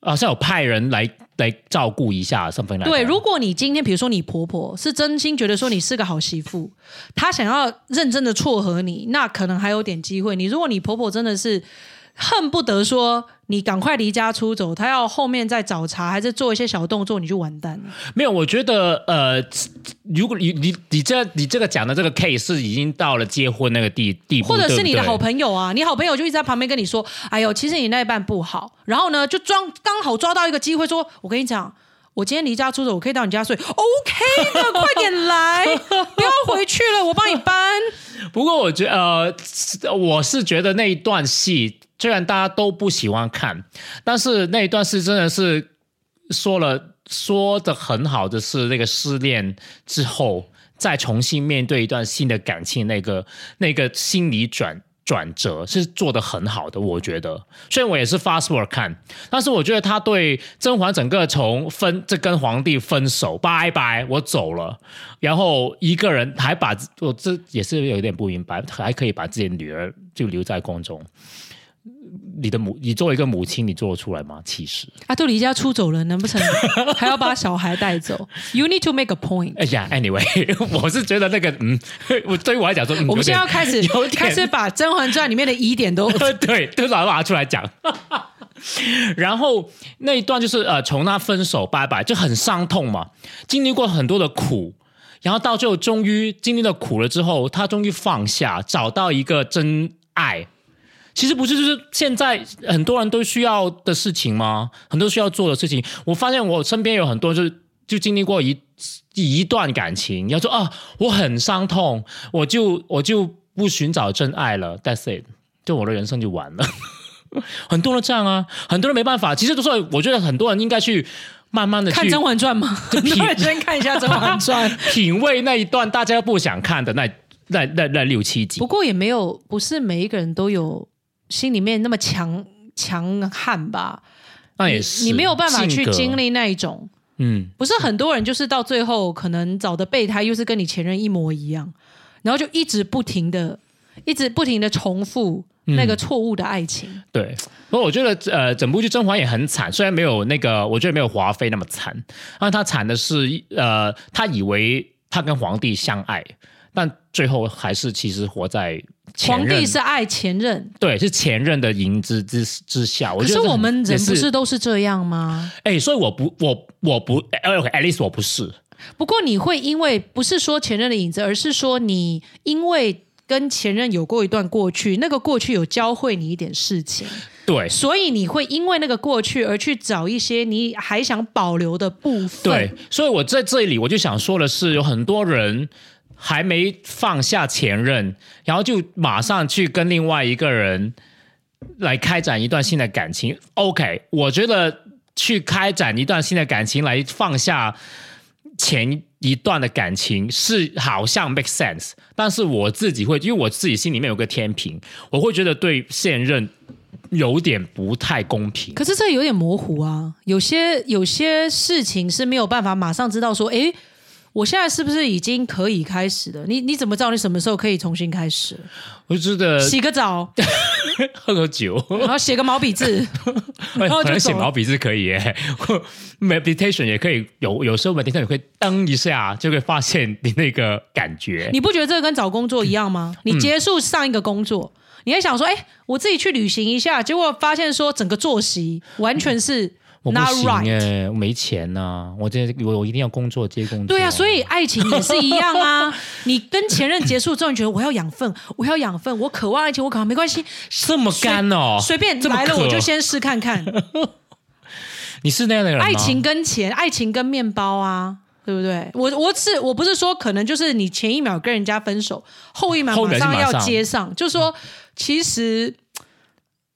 好像有派人来来照顾一下，something like 对，如果你今天比如说你婆婆是真心觉得说你是个好媳妇，她想要认真的撮合你，那可能还有点机会。你如果你婆婆真的是恨不得说你赶快离家出走，他要后面再找茬，还是做一些小动作，你就完蛋了。没有，我觉得呃，如果你你你这你这个讲的这个 case 是已经到了结婚那个地地步，或者是你的好。朋友啊，你好朋友就一直在旁边跟你说：“哎呦，其实你那一半不好。”然后呢，就装刚好抓到一个机会说：“我跟你讲，我今天离家出走，我可以到你家睡，OK 的，快点来，不要回去了，我帮你搬。不过我觉得，呃，我是觉得那一段戏，虽然大家都不喜欢看，但是那一段是真的是说了说的很好的是那个失恋之后再重新面对一段新的感情，那个那个心理转转折是做的很好的，我觉得。虽然我也是 fast work 看，但是我觉得他对甄嬛整个从分这跟皇帝分手，拜拜，我走了，然后一个人还把我这也是有点不明白，还可以把自己的女儿就留在宫中。你的母，你作为一个母亲，你做得出来吗？其实，啊，都离家出走了，难不成还要把小孩带走？You need to make a point。哎呀，anyway，我是觉得那个，嗯，我 对于我来讲说，嗯我们现在要开始有开始把《甄嬛传》里面的疑点都对，都老拿出来讲。然后那一段就是呃，从他分手拜拜就很伤痛嘛，经历过很多的苦，然后到最后终于经历了苦了之后，他终于放下，找到一个真爱。其实不是，就是现在很多人都需要的事情吗？很多需要做的事情。我发现我身边有很多就是就经历过一一段感情，要说啊，我很伤痛，我就我就不寻找真爱了，That's it，就我的人生就完了。很多人这样啊，很多人没办法。其实都说，我觉得很多人应该去慢慢的看《甄嬛传》吗？很多人先看一下《甄嬛传》。品味那一段大家不想看的那那那那六七集不。过也没有，不是每一个人都有心里面那么强强悍吧？那也是你没有办法去经历那一种。嗯，不是很多人就是到最后可能找的备胎又是跟你前任一模一样，然后就一直不停的、一直不停的重复那个错误的爱情。对。不过我觉得呃，整部剧甄嬛也很惨，虽然没有那个，我觉得没有华妃那么惨，但她惨的是呃，她以为她跟皇帝相爱，但最后还是其实活在前皇帝是爱前任，对是前任的淫之之之下。我可是觉得这我们人不是都是这样吗？哎、所以我不我我不呃，at least 我不是。不过你会因为不是说前任的影子，而是说你因为跟前任有过一段过去，那个过去有教会你一点事情，对所以你会因为那个过去而去找一些你还想保留的部分。对，所以我在这里我就想说的是，有很多人还没放下前任，然后就马上去跟另外一个人来开展一段新的感情。OK，我觉得去开展一段新的感情来放下前一段的感情是好像 make sense，但是我自己会，因为我自己心里面有个天平，我会觉得对现任有点不太公平。可是这有点模糊啊，有些有些事情是没有办法马上知道说，诶，我现在是不是已经可以开始了？你你怎么知道你什么时候可以重新开始？我就觉得洗个澡，喝个酒，然后写个毛笔字，然后就。写毛笔字可以耶或，meditation 也可以有，有时候 meditation 也会噔一下，就会发现你那个感觉。你不觉得这个跟找工作一样吗？嗯你结束上一个工作，你还想说，哎，我自己去旅行一下，结果发现说整个作息完全是我不行 right。哎，我没钱呐、我这我我一定要工作接工作。对啊，所以爱情也是一样啊。你跟前任结束之后，你觉得我要养分，我要养分，我渴望爱情，我渴望没关系，这么干哦，随便来了我就先试看看。你是那样的人吗爱情跟钱，爱情跟面包啊，对不对？我我是我不是说可能就是你前一秒跟人家分手，后一秒马上要接上，就说其实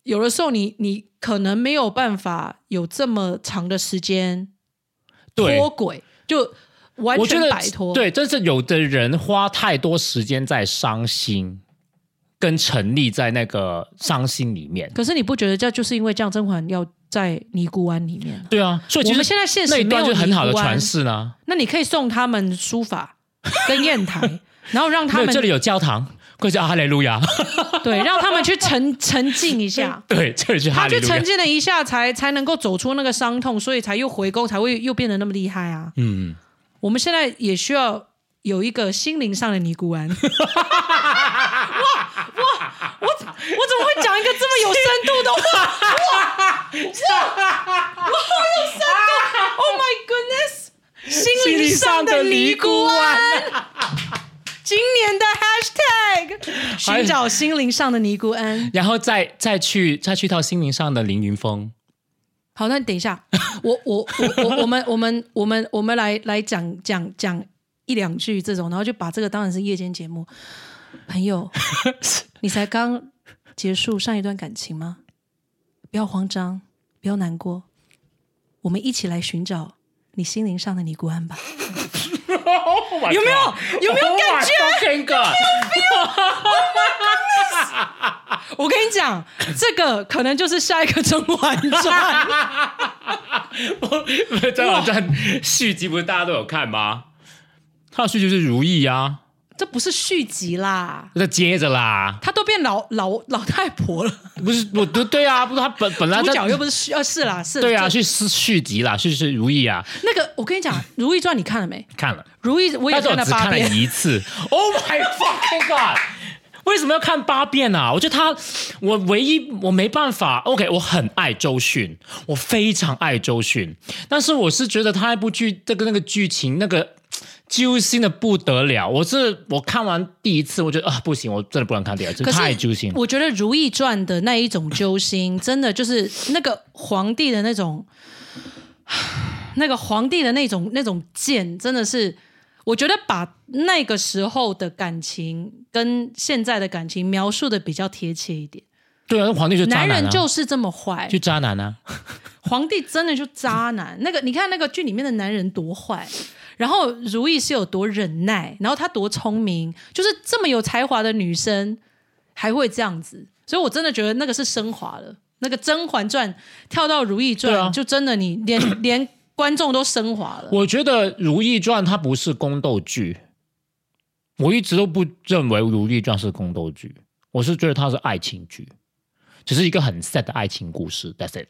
有的时候你你可能没有办法有这么长的时间对脱轨，就完全摆脱。对，真是有的人花太多时间在伤心，跟沉溺在那个伤心里面。可是你不觉得这就是因为这样，甄嬛要在尼姑庵里面？对啊，所以我们现在现实那一段没有就很好的尼姑庵传世呢。那你可以送他们书法跟砚台，然后让他们这里有教堂，快叫哈利路亚。对，让他们去沉 沉浸一下。对，这里去哈他去利路亚沉。浸了一下才，才能够走出那个伤痛，所以才又回宫，才会又变得那么厉害啊！嗯，我们现在也需要有一个心灵上的尼姑庵。哇哇！我我怎么会讲一个这么有深度的话？哇哇！我好有深度！Oh my goodness！心灵上的尼姑庵，今年的 hashtag 寻找心灵上的尼姑庵。然后再再去再去到心灵上的凌云峰。好，那你等一下，我我我我我们我们我们我们来来讲讲讲一两句这种，然后就把这个当然是夜间节目。朋友，你才刚结束上一段感情吗？不要慌张，不要难过，我们一起来寻找你心灵上的尼姑庵吧。有没有？有没有感觉？觉？我跟你讲，这个可能就是下一个《甄嬛传》。《甄嬛传》续集不是大家都有看吗？它的续集是如懿啊，这不是续集啦，那接着啦，他都变老老老太婆了，不是我对对啊，不是他本本来主他角又不是续，呃，是啦，是。对啊，是续集啦，续是如懿啊，那个我跟你讲，《如懿传》你看了没？看了，《如懿》我也但是我看了只看了。一次。Oh my fucking god！为什么要看八遍啊？我觉得他，我唯一我没办法。OK，我很爱周迅，我非常爱周迅，但是我是觉得他那部剧这个那个剧情那个揪心的不得了。我是我看完第一次，我觉得啊不行，我真的不能看第二次，可是太揪心。我觉得《如懿传》的那一种揪心，真的就是 那个皇帝的那种，那个皇帝的那种那种剑，真的是，我觉得把那个时候的感情跟现在的感情描述的比较贴切一点。对啊，皇帝就男人就是这么坏，就渣男啊。皇帝真的就渣男。那个你看那个剧里面的男人多坏，然后如懿是有多忍耐，然后她多聪明，就是这么有才华的女生还会这样子，所以我真的觉得那个是升华了。那个《甄嬛传》跳到《如懿传》啊就真的你连 连观众都升华了。我觉得《如懿传》它不是宫斗剧，我一直都不认为《如懿传》是宫斗剧，我是觉得它是爱情剧，只是一个很 sad 的爱情故事。That's it。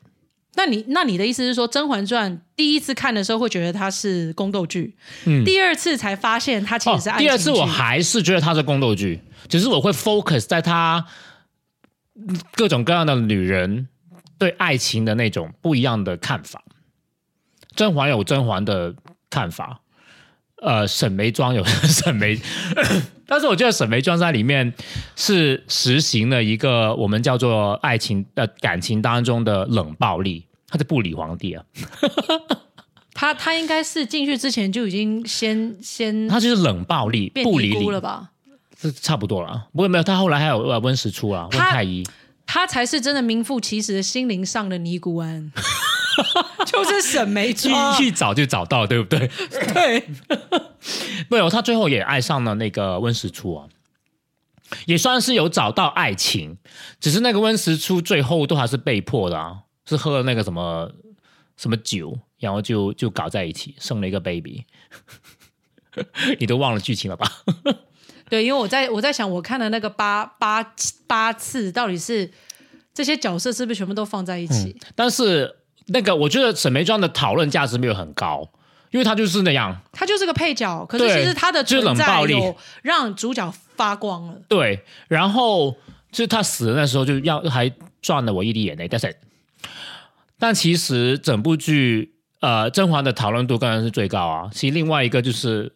那你那你的意思是说，《甄嬛传》第一次看的时候会觉得它是宫斗剧，嗯第二次才发现它其实是爱情剧。第二次我还是觉得它是宫斗剧，只是我会 focus 在它各种各样的女人对爱情的那种不一样的看法。甄嬛有甄嬛的看法，呃，沈眉庄有 沈眉，但是我觉得沈眉庄在里面是实行了一个我们叫做爱情呃感情当中的冷暴力，他是不理皇帝啊，他他应该是进去之前就已经先先他就是冷暴力，不理你了，吧？这差不多了。不过没有，他后来还有呃温实初啊，温太医。他才是真的名副其实的心灵上的尼姑庵，就是沈眉庄。一一找就找到，对不对？对，没有，他最后也爱上了那个温实初啊，也算是有找到爱情，只是那个温实初最后都还是被迫的啊，是喝了那个什么什么酒，然后就就搞在一起，生了一个 baby。你都忘了剧情了吧？对，因为我在我在想，我看的那个八八八次，到底是这些角色是不是全部都放在一起？但是那个，我觉得沈眉庄的讨论价值没有很高，因为他就是那样。他就是个配角，可是其实他的就是存在冷暴力有让主角发光了。对，然后就是他死的那时候，就要还赚了我一滴眼泪。但是，但其实整部剧，呃，甄嬛的讨论度当然是最高啊。其实另外一个就是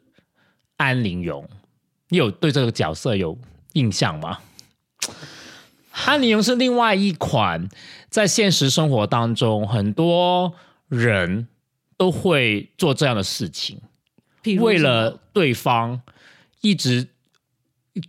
安陵容，你有对这个角色有印象吗？安陵容是另外一款在现实生活当中很多人都会做这样的事情。为了对方一直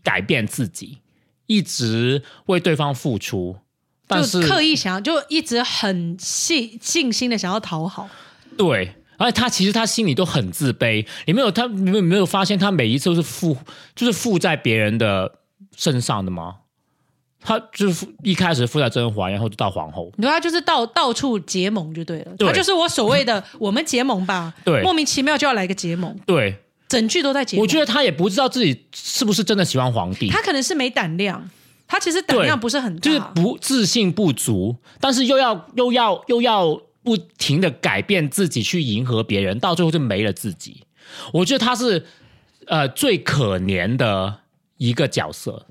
改变自己，一直为对方付出，但就是刻意想要，就一直很细尽心的想要讨好。对，而且他其实他心里都很自卑。你没有他，你没有没有发现他每一次都是负，就是负在别人的身上的吗？他就是一开始附在甄嬛，然后就到皇后。你说他就是到到处结盟就对了，对。他就是我所谓的我们结盟吧，对。莫名其妙就要来个结盟，对，整句都在结盟。我觉得他也不知道自己是不是真的喜欢皇帝，他可能是没胆量，他其实胆量不是很大，就是不自信不足，但是又要又要又要不停的改变自己去迎合别人，到最后就没了自己。我觉得他是呃最可怜的一个角色。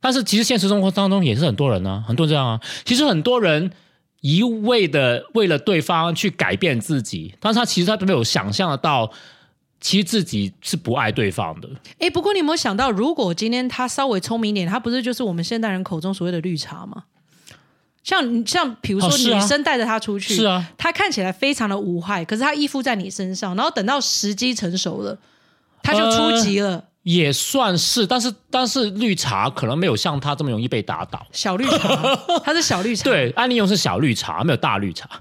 但是其实现实生活当中也是很多人呢、很多人这样啊。其实很多人一味的为了对方去改变自己，但是他其实他都没有想象得到，其实自己是不爱对方的。哎，不过你有没有想到，如果今天他稍微聪明一点，他不是就是我们现代人口中所谓的绿茶吗？像像比如说女生带着他出去，是啊，他看起来非常的无害，可是他依附在你身上，然后等到时机成熟了，他就出击了。也算是，但是但是绿茶可能没有像他这么容易被打倒。小绿茶，他是小绿茶。，对，安利用是小绿茶，没有大绿茶。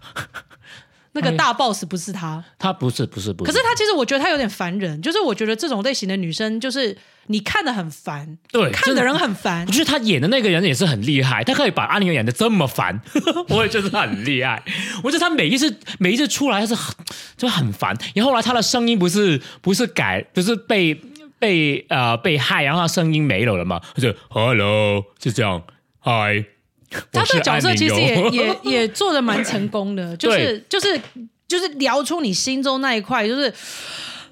那个大 boss 不是他。他不是不是不是，可是他其实我觉得他有点烦人，就是我觉得这种类型的女生，就是你看的很烦，对看的人很烦我。觉得他演的那个人也是很厉害，他可以把阿宁演的这么烦，我也觉得他很厉害。我觉得他每一次每一次出来他是很就很烦，然后后来他的声音不是不是改，不是被被呃被害，然后他声音没有了嘛，他就 Hello 就这样 hi。他这个角色其实也也也做的蛮成功的，就是就是就是聊出你心中那一块，就是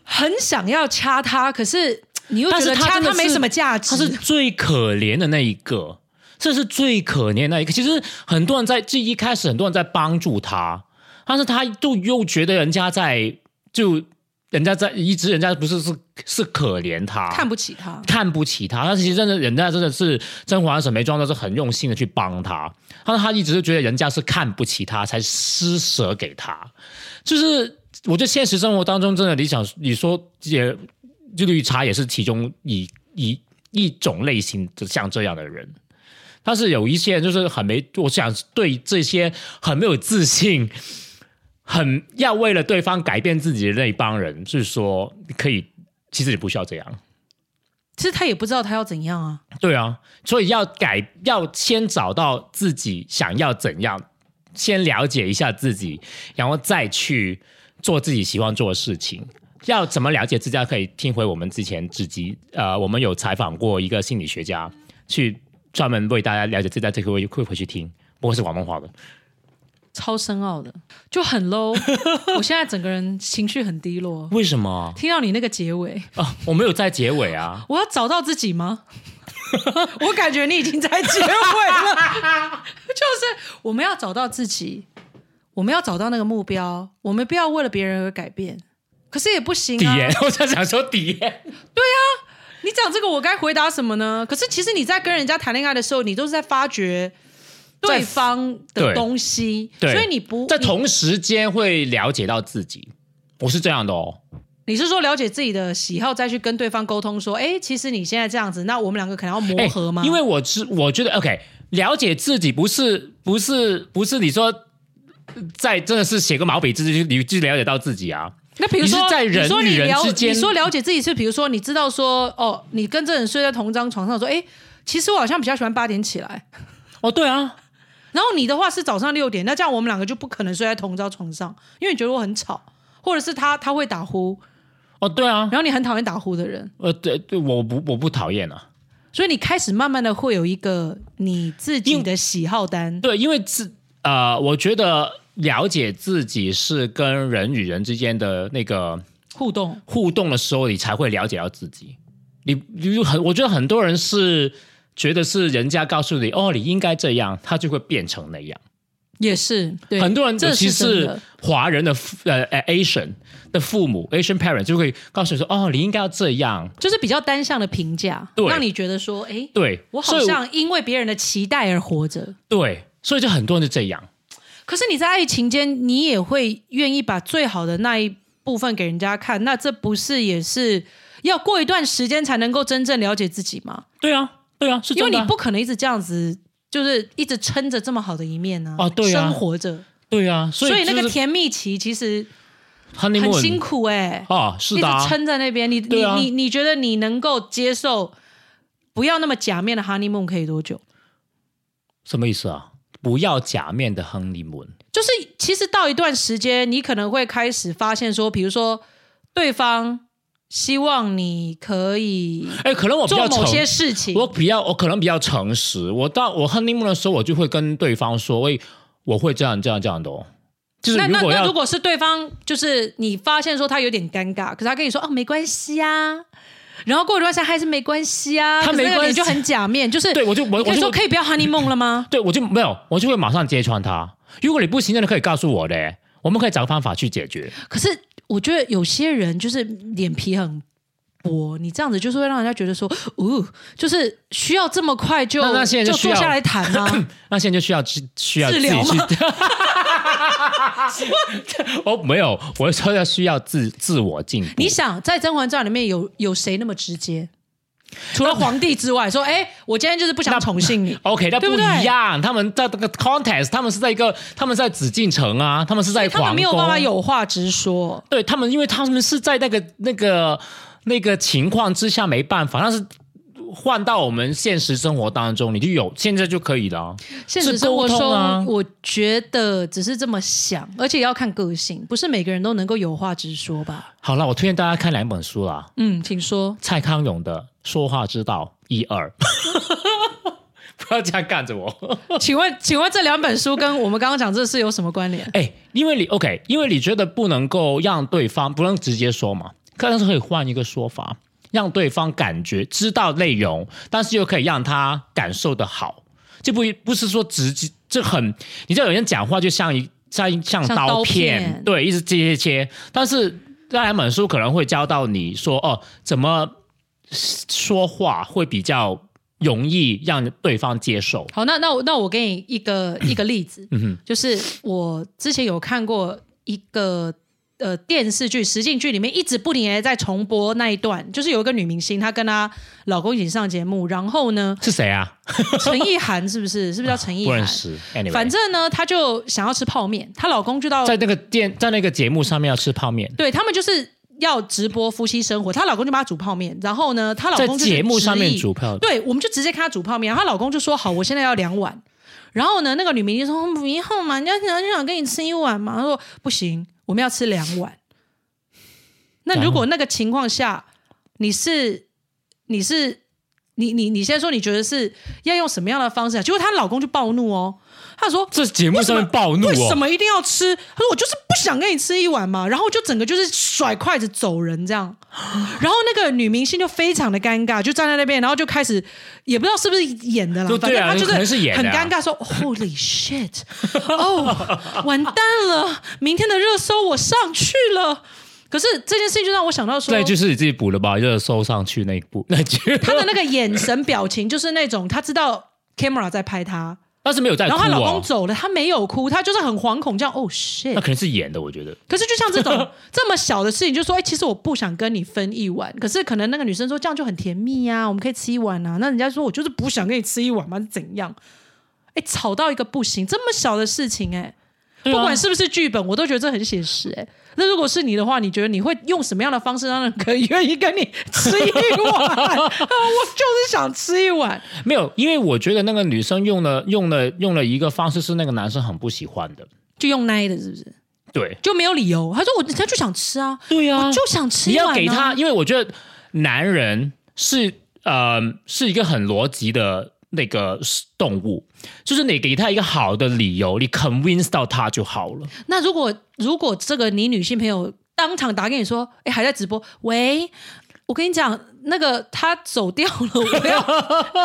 很想要掐他，可是你又觉得掐他没什么价值。他是最可怜的那一个，这是最可怜的那一个。其实很多人在这一开始，很多人在帮助他，但是他就又觉得人家在就人家在一直人家不是是是可怜他，看不起他。看不起他，但其实真的人家真的是甄嬛沈眉庄都是很用心的去帮他，但是他一直就觉得人家是看不起他，才施舍给他。就是我觉得现实生活当中真的，你想你说也就绿茶也是其中一一一种类型的像这样的人。但是有一些人就是很没，我想对这些很没有自信，很要为了对方改变自己的那一帮人，是说可以，其实你不需要这样。其实他也不知道他要怎样啊。对啊，所以要改，要先找到自己想要怎样，先了解一下自己，然后再去做自己喜欢做的事情。要怎么了解自己？可以听回我们之前自己，呃，我们有采访过一个心理学家，去专门为大家了解自己，这个会会回去听，不过是广东话的。超深奥的，就很 low。我现在整个人情绪很低落。为什么听到你那个结尾，啊？我没有在结尾啊。我要找到自己吗？我感觉你已经在结尾了，就是我们要找到自己，我们要找到那个目标，我们不要为了别人而改变。可是也不行啊！我在想说底对啊。你讲这个，我该回答什么呢？可是其实你在跟人家谈恋爱的时候，你都是在发掘对方的东西，对所以你不在同时间会了解到自己，我是这样的哦。你是说了解自己的喜好，再去跟对方沟通说，哎，其实你现在这样子，那我们两个可能要磨合吗？哎因为我是我觉得 OK，了解自己不是不是不是你说在真的是写个毛笔字就你就了解到自己啊。那比如说，你在人与人了之间你说了解自己是，比如说你知道说，哦，你跟这人睡在同一张床上，说，哎，其实我好像比较喜欢八点起来。哦，对啊，然后你的话是早上六点，那这样我们两个就不可能睡在同一张床上，因为你觉得我很吵，或者是他他会打呼，哦对啊，然后你很讨厌打呼的人，呃对对，我不我不讨厌啊。所以你开始慢慢的会有一个你自己的喜好单。对，因为自呃，我觉得了解自己是跟人与人之间的那个互动，互动的时候，你才会了解到自己。你你很，我觉得很多人是觉得是人家告诉你哦，你应该这样，他就会变成那样。也是对很多人这尤其是是华人的呃 Asian 的父母 Asian parent 就会告诉你说哦，你应该要这样。就是比较单向的评价，对让你觉得说，哎，对，我好像因为别人的期待而活着。对，所以就很多人就这样。可是你在爱情间，你也会愿意把最好的那一部分给人家看，那这不是也是要过一段时间才能够真正了解自己吗？对啊，对啊，是因为你不可能一直这样子，就是一直撑着这么好的一面呢、啊对啊生活着，对啊，所以所以那个甜蜜期其实很辛苦哎、啊，是一直的、啊，撑在那边。你你你你觉得你能够接受不要那么假面的 honeymoon 可以多久？什么意思啊？不要假面的 honeymoon。就是其实到一段时间，你可能会开始发现说，比如说对方希望你可以哎，可能我做某些事情，我比较，我可能比较诚实。我到我 honeymoon 的时候，我就会跟对方说，喂，我会这样这样这样的哦。就是那那如果要那如果是对方，就是你发现说他有点尴尬，可是他跟你说哦没关系啊，然后过一段时间还是没关系啊，他没关系脸就很假面，就是对我就我我就说可以不要 honeymoon 了吗？对我就没有，我就会马上揭穿他。如果你不行，那你可以告诉我的，我们可以找个方法去解决。可是我觉得有些人就是脸皮很薄，你这样子就是会让人家觉得说，哦，就是需要这么快就那那现在就坐下来谈吗？那现在就需要需需要自己治疗去吗。我 没有，我说要需要自自我进步。你想在《甄嬛传》里面有有谁那么直接？除了皇帝之外，说哎，我今天就是不想宠幸你。OK，那不一样。他们在这个 contest，他们是在一个，他们在紫禁城啊，他们是在他们皇没有办法。有话直说。对他们，因为他们是在那个那个那个情况之下没办法，但是换到我们现实生活当中，你就有现在就可以了啊。现实生活中，啊我觉得只是这么想，而且要看个性，不是每个人都能够有话直说吧？好了，我推荐大家看两本书啦，嗯，请说。蔡康永的《说话之道》一二。不要这样干着我。请问，请问这两本书跟我们刚刚讲这事有什么关联？哎，因为你 OK，因为你觉得不能够让对方不能直接说嘛，但是可以换一个说法，让对方感觉知道内容，但是又可以让他感受的好，就不不是说直接这很，你知道有人讲话就像一像一像刀片，片对，一直切切切，但是这两本书可能会教到你说哦，怎么说话会比较容易让对方接受。好，那那我那我给你一个 一个例子，嗯哼，就是我之前有看过一个呃电视剧实境剧里面一直不停的在重播那一段，就是有一个女明星，她跟她老公一起上节目，然后呢，是谁啊？陈意涵是不是？是不是叫 陈意涵？不认识。Anyway，反正呢，她就想要吃泡面，她老公就到在那个电，在那个节目上面要吃泡面，对他们就是要直播夫妻生活，她老公就帮她煮泡面，然后呢，她老公就是节目上面煮泡面。对，我们就直接看她煮泡面，她老公就说好，我现在要两碗。然后呢，那个女明星说不要嘛，人家想就想跟你吃一碗嘛。她说不行，我们要吃两碗。那如果那个情况下，你是你是你你你现在说你觉得是要用什么样的方式啊？结果她老公就暴怒哦，他说这节目上面暴怒哦，为什么一定要吃？他说我就是不想跟你吃一碗嘛，然后就整个就是甩筷子走人这样。然后那个女明星就非常的尴尬，就站在那边，然后就开始也不知道是不是演的啦，就对啊反正她就可能是演的啊很尴尬说 Holy shit，哦，完蛋了，明天的热搜我上去了。可是这件事情就让我想到说，对，就是你自己补了吧，热搜上去那一部那句，他的那个眼神表情，就是那种他知道 camera 在拍她，但是没有在哭然后她老公哦，走了，她没有哭，她就是很惶恐这样。Oh shit，那可能是演的，我觉得。可是就像这种 这么小的事情，就说哎、其实我不想跟你分一碗，可是可能那个女生说这样就很甜蜜呀、我们可以吃一碗啊。那人家说我就是不想跟你吃一碗嘛，是怎样？哎，吵到一个不行，这么小的事情、哎、不管是不是剧本，我都觉得这很写实、哎，那如果是你的话，你觉得你会用什么样的方式让人可以愿意跟你吃一碗？我就是想吃一碗。没有，因为我觉得那个女生用了用了用了一个方式是那个男生很不喜欢的。就用奶的，是不是？对，就没有理由。他说我他就想吃啊，对啊我就想吃你。要给他，因为我觉得男人是呃是一个很逻辑的那个动物，就是你给他一个好的理由，你 convince 到他就好了。那如果如果这个你女性朋友当场打给你说，哎，还在直播，喂，我跟你讲，那个他走掉了，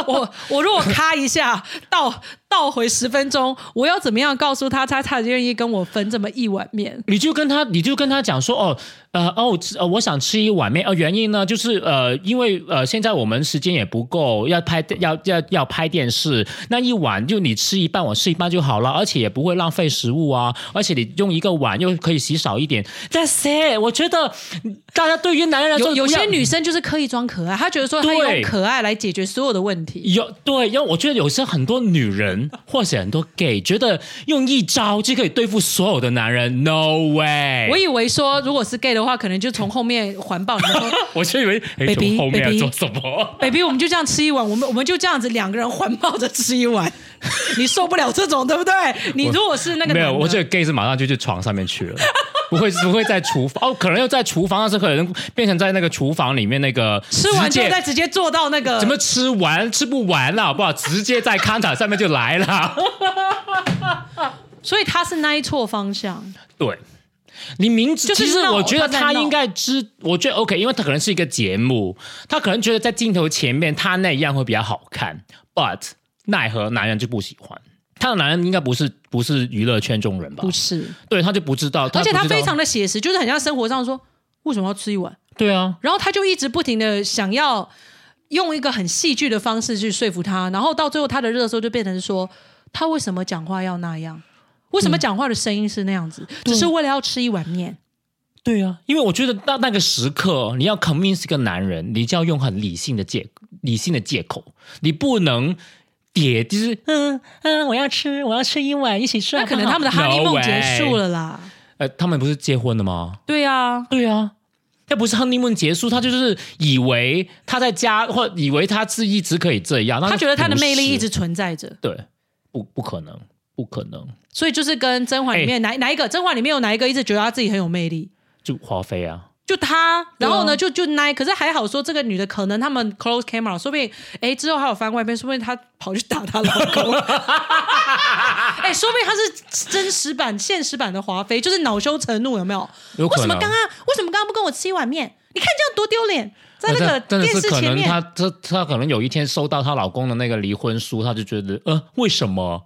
我我我如果咔一下到倒回十分钟，我要怎么样告诉他，他才愿意跟我分这么一碗面？你就跟他，你就跟他讲说，哦，呃，哦，呃，我想吃一碗面，呃，原因呢，就是呃，因为呃，现在我们时间也不够，要拍要要要拍电视，那一碗就你吃一半，我吃一半就好了，而且也不会浪费食物啊，而且你用一个碗又可以洗少一点。That's it，我觉得大家对于男人来说，有有些女生就是刻意装可爱，她觉得说她用可爱来解决所有的问题。有对，因为我觉得有些很多女人或是很多 gay 觉得用一招就可以对付所有的男人，No way！我以为说，如果是 gay 的话，可能就从后面环抱你说 我就以为，哎，Baby，从后面做什么？，baby，我们就这样吃一碗，我们我们就这样子两个人环抱着吃一碗，你受不了这种对不对？你如果是那个没有，我觉得 gay 是马上就去床上面去了，不会不会在厨房哦，可能又在厨房，但是可能变成在那个厨房里面那个吃完之后直接再直接坐到那个怎么吃完吃不完了，好不好？直接在 counter 上面就来了。所以他是那一错方向，对，你明知就是其实我觉得他应该知，我觉得 OK，因为他可能是一个节目，他可能觉得在镜头前面他那样会比较好看，but 奈何男人就不喜欢。他的男人应该不是不是娱乐圈中人吧不？是？对，他就不知道，不知道而且他非常的写实，就是很像生活上说为什么要吃一碗，对啊，然后他就一直不停的想要用一个很戏剧的方式去说服他，然后到最后他的热搜就变成说他为什么讲话要那样，为什么讲话的声音是那样子，只是为了要吃一碗面。对啊，因为我觉得到那个时刻，你要 convince 一个男人，你就要用很理性的借理性的借口，你不能点，就是嗯嗯，我要吃，我要吃一碗，一起吃。那可能他们的哈利梦结束了啦。呃，他们不是结婚了吗？对啊，对啊，要不是 honeymoon 结束，他就是以为他在家，或以为他是一直可以这样，他觉得他的魅力一直直存在着。对，不不可能，不可能，所以就是跟甄嬛里面哪哪一个？甄嬛里面有哪一个一直觉得他自己很有魅力？就华妃啊，就他，然后呢，对就就那，可是还好说这个女的可能他们 close camera，说不定哎之后还有翻外篇，说不定她跑去打她老公，哎，说不定她是真实版、现实版的华妃，就是恼羞成怒，有没有？有。为什么刚刚为什么刚刚不跟我吃一碗面？你看这样多丢脸，在那个呃真的电是可能视前面。她她她可能有一天收到她老公的那个离婚书，她就觉得呃为什么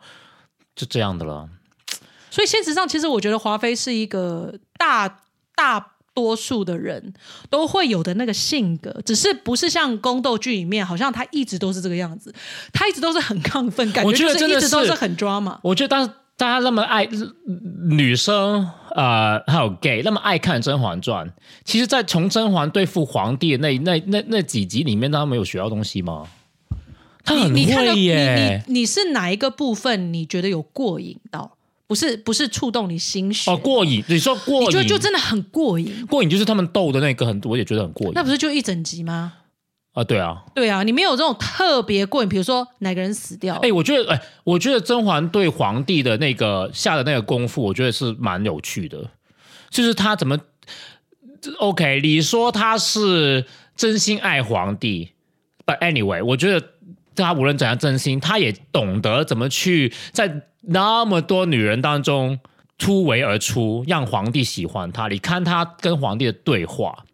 就这样的了？所以现实上，其实我觉得华妃是一个大大多数的人都会有的那个性格，只是不是像宫斗剧里面，好像他一直都是这个样子，他一直都是很亢奋，感我觉是一直都是很抓嘛。我觉得当大家那么爱女生，呃，还有 gay 那么爱看《甄嬛传》，其实，在从甄嬛对付皇帝的那那那那几集里面，他没有学到东西吗？他很会你耶！你你是哪一个部分你觉得有过瘾到？不是不是触动你心弦哦，过瘾！你说过你觉得瘾，就真的很过瘾？过瘾就是他们斗的那个很，我也觉得很过瘾那不是就一整集吗？啊！对啊，对啊，你没有这种特别过瘾，比如说哪个人死掉，哎，我觉得，哎，我觉得甄嬛对皇帝的那个下的那个功夫，我觉得是蛮有趣的。就是他怎么，OK，你说他是真心爱皇帝，But anyway，我觉得他无论怎样真心，他也懂得怎么去在那么多女人当中突围而出，让皇帝喜欢她。你看她跟皇帝的对话。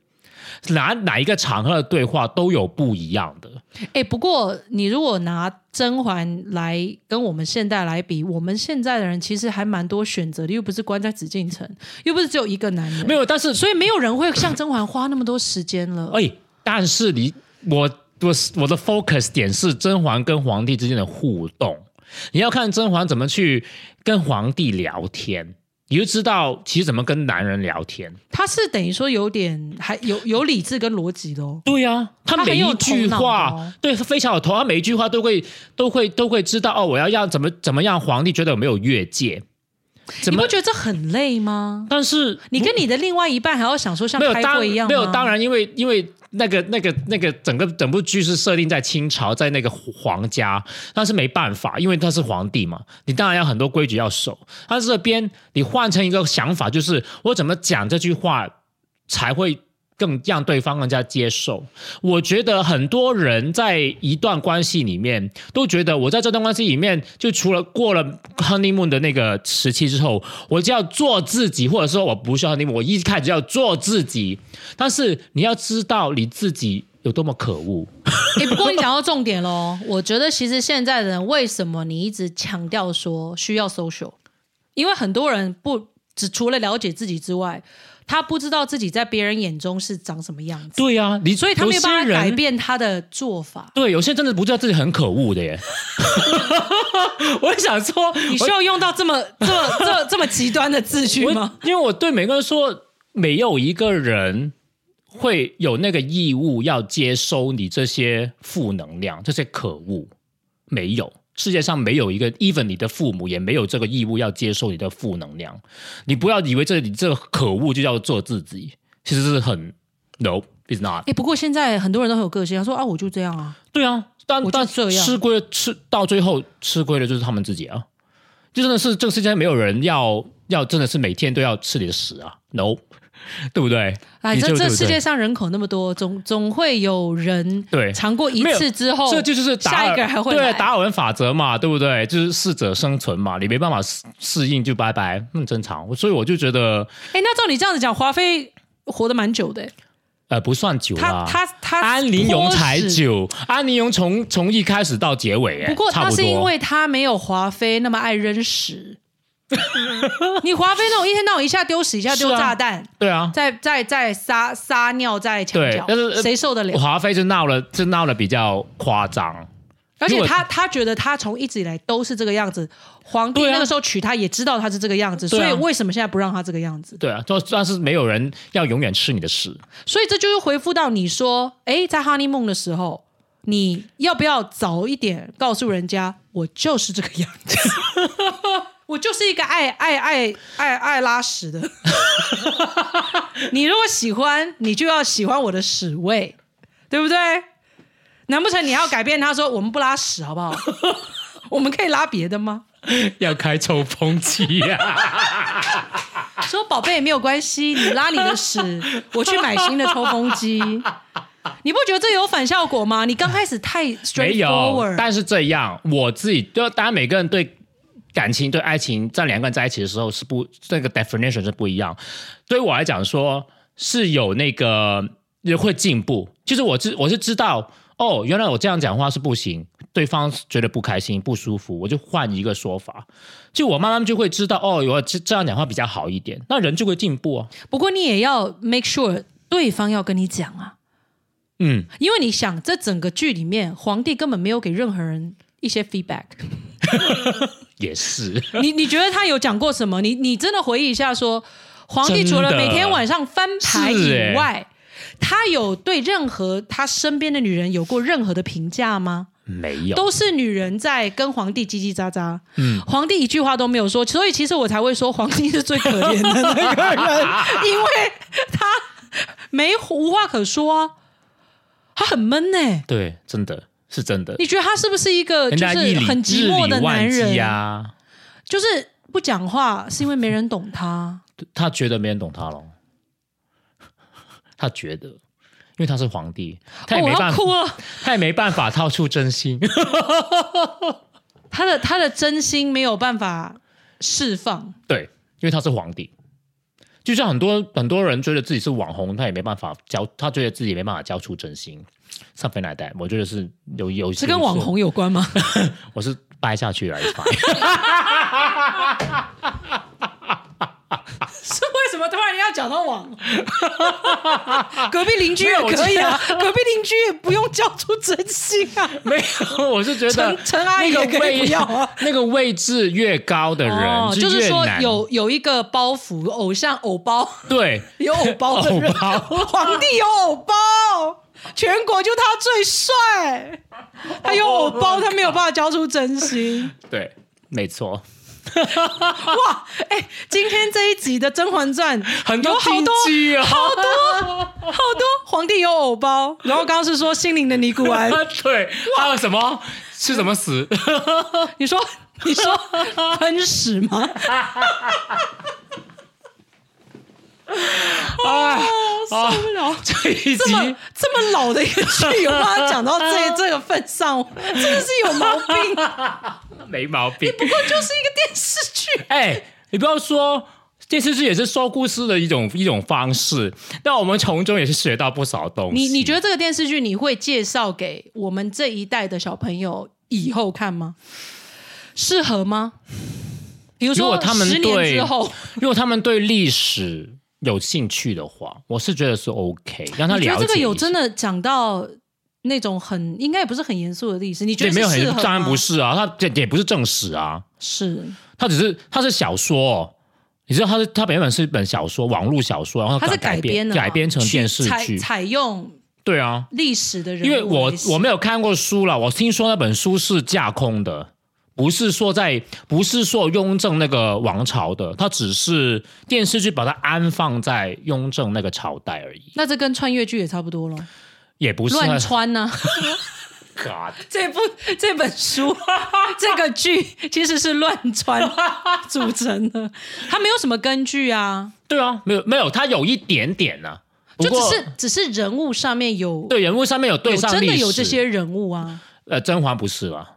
哪哪一个场合的对话都有不一样的，哎，不过你如果拿甄嬛来跟我们现代来比，我们现在的人其实还蛮多选择的，又不是关在紫禁城，又不是只有一个男人，没有，但是所以没有人会像甄嬛花那么多时间了。哎，但是你我我我的 focus 点是甄嬛跟皇帝之间的互动，你要看甄嬛怎么去跟皇帝聊天，你就知道其实怎么跟男人聊天。他是等于说有点还有有理智跟逻辑的哦。对呀、他他每一句话，哦对非常有头，他每一句话都会都会都会知道哦，我要让怎么怎么样皇帝觉得有没有越界，怎么你不？觉得这很累吗？但是你跟你的另外一半还要想说像开会一样吗没有当然，因为因为那个那个那个整个整部剧是设定在清朝，在那个皇家，但是没办法，因为他是皇帝嘛，你当然要很多规矩要守。他这边你换成一个想法，就是我怎么讲这句话才会。更让对方更加接受。我觉得很多人在一段关系里面都觉得，我在这段关系里面，就除了过了 honeymoon 的那个时期之后，我就要做自己，或者说我不需要 honeymoon，我一开始就要做自己。但是你要知道你自己有多么可恶。哎、不过你讲到重点喽，我觉得其实现在的人为什么你一直强调说需要 social？因为很多人不只除了了解自己之外，他不知道自己在别人眼中是长什么样子，对啊、你所以他没有办法改。变他的做法。对，有些人真的不知道自己很可恶的耶。我想说，你需要用到这么这么这么这么极端的字句吗？因为我对每个人说，没有一个人会有那个义务要接收你这些负能量、这些可恶，没有。世界上没有一个，even 你的父母也没有这个义务要接受你的负能量。你不要以为这你这个可恶就叫做自己，其实是很 no，it's not 哎、。不过现在很多人都很有个性，他说啊，我就这样啊，对啊，但但这样。吃亏吃到最后吃亏的就是他们自己啊，就真的是这个世界上没有人要要真的是每天都要吃你的屎啊，no，对不对？哎，这这世界上人口那么多，总总会有人对尝过一次之后，这就是下一个还会来对达尔文法则嘛，对不对？就是适者生存嘛，你没办法适适应就拜拜，很正常。所以我就觉得，哎，那照你这样子讲，华妃活得蛮久的，呃，不算久她啦。她她安陵容才。久，安陵容从从一开始到结尾，哎，不过差不多。那是因为他没有华妃那么爱扔屎。你华妃那种一天到晚一下丢屎，一下丢炸弹，对啊，再再再撒撒尿在墙角但是，呃谁受得了？华妃就闹了，就闹了比较夸张，而且他他觉得他从一直以来都是这个样子，皇帝那个时候娶她也知道她是这个样子，啊所以为什么现在不让她这个样子？对啊，就算是没有人要永远吃你的屎。所以这就是回复到你说，哎，在 honeymoon 的时候，你要不要早一点告诉人家，我就是这个样子，我就是一个爱爱爱爱爱拉屎的。你如果喜欢，你就要喜欢我的屎味，对不对？难不成你要改变他说我们不拉屎好不好？我们可以拉别的吗？要开抽风机呀、说宝贝没有关系，你拉你的屎，我去买新的抽风机。你不觉得这有反效果吗？你刚开始太没有 straightforward，，但是这样我自己，就当然每个人对感情、对爱情，在两个人在一起的时候是不这个 definition 是不一样。对于我来讲说，是有那个也会进步。其实我知我是知道，哦，原来我这样讲话是不行，对方觉得不开心、不舒服，我就换一个说法。就我慢慢就会知道，哦，我这这样讲话比较好一点，那人就会进步啊。不过你也要 make sure 对方要跟你讲啊，嗯，因为你想，这整个剧里面，皇帝根本没有给任何人一些 feedback。也是。你你觉得他有讲过什么？你你真的回忆一下说，皇帝除了每天晚上翻牌以外，他有对任何他身边的女人有过任何的评价吗？没有，都是女人在跟皇帝叽叽喳喳，嗯，皇帝一句话都没有说，所以其实我才会说皇帝是最可怜的那个人，因为他没无话可说啊，他很闷呢、对，真的是真的。你觉得他是不是一个就是很寂寞的男人？机啊，就是不讲话是因为没人懂他。他觉得没人懂他了，他觉得，因为他是皇帝，他也没办法。他也没办法掏出真心。他的他的真心没有办法释放，对，因为他是皇帝。就像很多很多人觉得自己是网红，他也没办法交，他觉得自己没办法交出真心。上飞奶带，我觉得是有有是跟网，红有关吗？我是掰下去来发。是为什么突然要讲到网红？隔壁邻居也可以啊，隔壁邻居也不用交出真心啊。没有，我是觉得陈陈阿姨那也可以不要啊那个位置越高的人，哦，就是说有有一个包袱，偶像偶包，对有偶包的人，皇帝有偶包，全国就他最帅，他有偶包，他没有办法交出真心。对，没错，哇，哎、今天这一集的《甄嬛传》很多好多啊好多好多皇帝有偶包，然后刚刚是说心灵的尼古安，对，还有什么是什么屎？你说你说喷屎吗？啊，受不了。这一集这么这么老的一个剧，有把它讲到这 这个份上，真的是有毛病。没毛病。不过就是一个电视剧，哎，你不要说。电视剧也是说故事的一种一种方式，但我们从中也是学到不少东西。你你觉得这个电视剧你会介绍给我们这一代的小朋友以后看吗？适合吗？比如说他们十年对之后，如果他们对历史有兴趣的话，我是觉得是 OK，让他了解。你觉得这个有真的讲到那种很应该也不是很严肃的历史？你觉得，没有很当然不是啊，他这也不是正史啊，是。他只是他是小说，你知道他是他原本是一本小说，网络小说，然后改改编的改编成电视剧，采采用对啊，历史的人物因为我我没有看过书了，我听说那本书是架空的，不是说在不是说雍正那个王朝的，它只是电视剧把它安放在雍正那个朝代而已，那这跟穿越剧也差不多了，也不是乱穿呢、God 这部这本书 这个剧其实是乱穿组成的，它没有什么根据啊，对啊，没有没有，它有一点点呢、不就只是只是人物上面有对人物上面有对有真的有这些人物啊。呃，甄嬛不是了，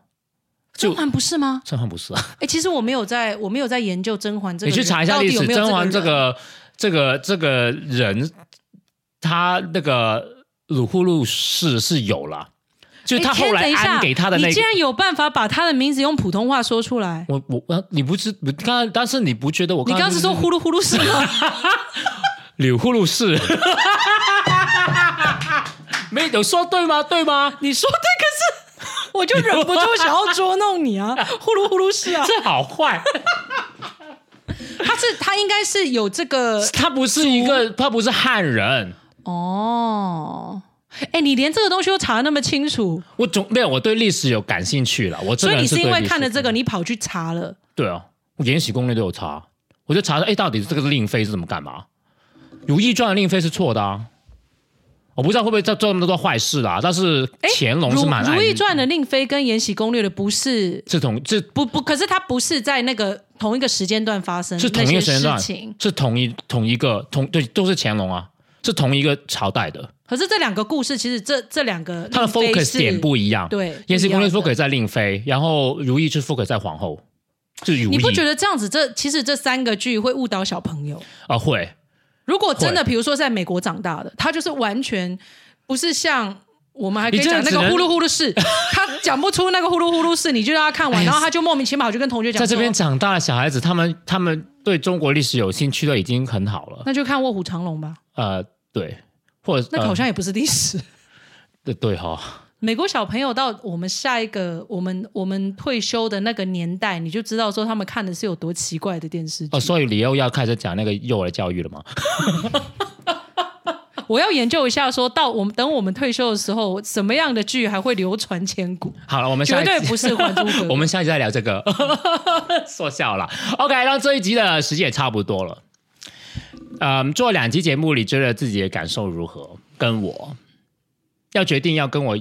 甄嬛不是吗？甄嬛不是啊。哎，其实我没有在，我没有在研究甄嬛这个你。去查一下历史，甄嬛这个这个这个人，他那个鲁祜禄氏是有了，就他后来安给他的那个。你竟然有办法把他的名字用普通话说出来？我我我，你不是你刚刚，但是你不觉得我你刚是说呼噜呼噜是吗？柳祜禄氏？没有说对吗？对吗？你说对，我就忍不住想要捉弄你啊！呼噜呼噜是啊，这好坏。他是他应该是有这个他不是一个，他不是汉人。哦。哎，你连这个东西都查的那么清楚，我总没有我对历史有感兴趣了。我所以你是因为看了了这个，你跑去查了？对啊，我延禧攻略都有查，我就查了，哎，到底这个令妃是怎么干嘛？《如懿传》的令妃是错的啊。我不知道会不会在做那么多坏事啦，但是乾隆是蛮《如懿传》的令妃跟《延禧攻略》的不是是同这不不，可是它不是在那个同一个时间段发生，是同一个时间段，是同一同一个同对都是乾隆啊，是同一个朝代的。可是这两个故事其实这这两个它的 focus 点不一样，对，《延禧攻略》focus 在令妃，然后《如懿》是 focus 在皇后，是如懿。你不觉得这样子这其实这三个剧会误导小朋友啊？会。如果真的比如说在美国长大的，他就是完全。不是像我们还可以讲那个呼噜呼噜式，他讲不出那个呼噜呼噜式，你就让他看完，然后他就莫名其妙就跟同学讲。在这边长大的小孩子，他们他们对中国历史有兴趣的已经很好了。那就看卧虎藏龙吧。呃，对，或者那好像也不是历史。对对哈。美国小朋友到我们下一个我们我们退休的那个年代，你就知道说他们看的是有多奇怪的电视剧。哦，所以李欧要开始讲那个幼儿教育了吗？我要研究一下，说到我们等我们退休的时候，什么样的剧还会流传千古？好了，我们绝对不是《还珠格格》。我们下一集再聊这个，说笑了。OK，那这一集的时间也差不多了。嗯，做两集节目，你觉得自己的感受如何？跟我要决定要跟我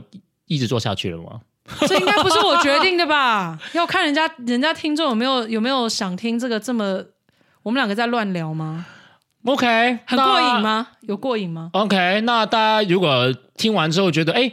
一直做下去了吗？这应该不是我决定的吧？要看人家人家听众有没有有没有想听这个这么我们两个在乱聊吗？OK，很过瘾吗？有过瘾吗？OK，那大家如果听完之后觉得，哎，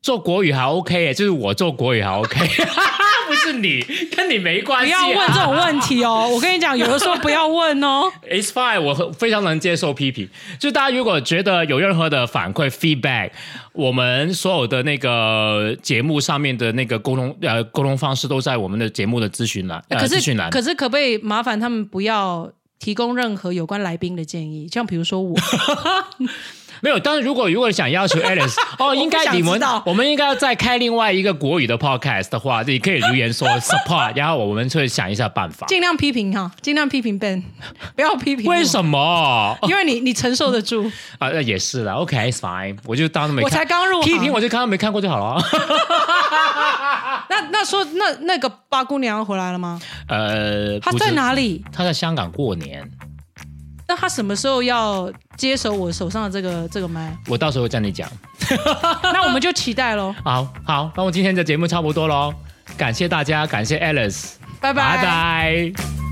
做国语还 OK，就是我做国语还 OK，不 是你，跟你没关系。不要问这种问题哦，我跟你讲，有的时候不要问哦。It's fine，我非常能接受批评。就大家如果觉得有任何的反馈 feedback，我们所有的那个节目上面的那个沟通呃沟通方式都在我们的节目的咨询栏，可是咨询栏。可是可不可以麻烦他们不要？提供任何有关来宾的建议，像比如说我，没有。但是如果如果想要求 Alice，哦，应该你们我们应该要再开另外一个国语的 podcast 的话，你可以留言说 support，然后我们会想一下办法，尽量批评哈，尽量批评 Ben，不要批评。为什么？因为你你承受得住 啊？那也是了，OK，it's fine，我就当没我才刚入批评，我就刚刚没看过就好了。那那说那那个八姑娘回来了吗？呃，她在哪里？她在香港过年。那他什么时候要接手我手上的这个这个麦？我到时候会跟你讲。那我们就期待喽。好好，那我今天的节目差不多喽，感谢大家，感谢 Alice，拜拜拜拜。